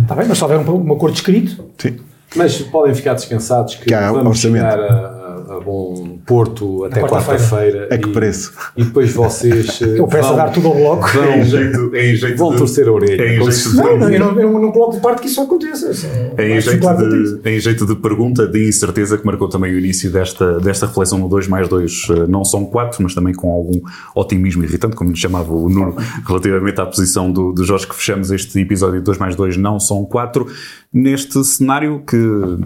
Está bem, mas se houver um, um acordo escrito. Sim. Mas podem ficar descansados que, que vamos orçamento. chegar a a bom Porto até quarta-feira. a que preço? E depois vocês. Eu peço a dar tudo ao bloco. Vão, em jeito, em jeito vão de, torcer a orelha. Em jeito não, não, eu, não, eu não coloco de parte que isso aconteça. Em jeito, de, em jeito de pergunta de incerteza que marcou também o início desta, desta reflexão no 2 mais 2 eh, não são 4, mas também com algum otimismo irritante, como lhe chamava o Nuno, relativamente à posição do, do Jorge, que fechamos este episódio de 2 mais 2 não são 4. Neste cenário que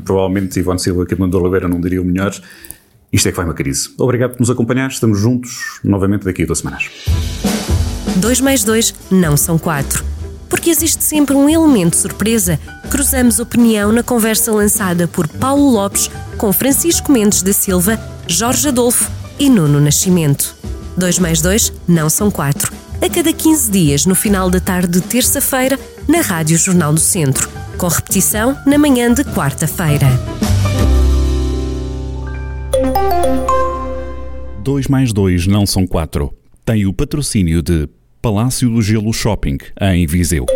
provavelmente Ivone Silva e Armando Oliveira não diriam melhores, isto é que vai uma crise. Obrigado por nos acompanhar. Estamos juntos novamente daqui a duas semanas. 2 mais 2 não são 4. Porque existe sempre um elemento surpresa. Cruzamos opinião na conversa lançada por Paulo Lopes com Francisco Mendes da Silva, Jorge Adolfo e Nuno Nascimento. 2 mais 2 não são 4. A cada 15 dias, no final da tarde de terça-feira, na Rádio Jornal do Centro. Com repetição na manhã de quarta-feira. 2 mais 2 não são 4. Tem o patrocínio de Palácio do Gelo Shopping, em Viseu.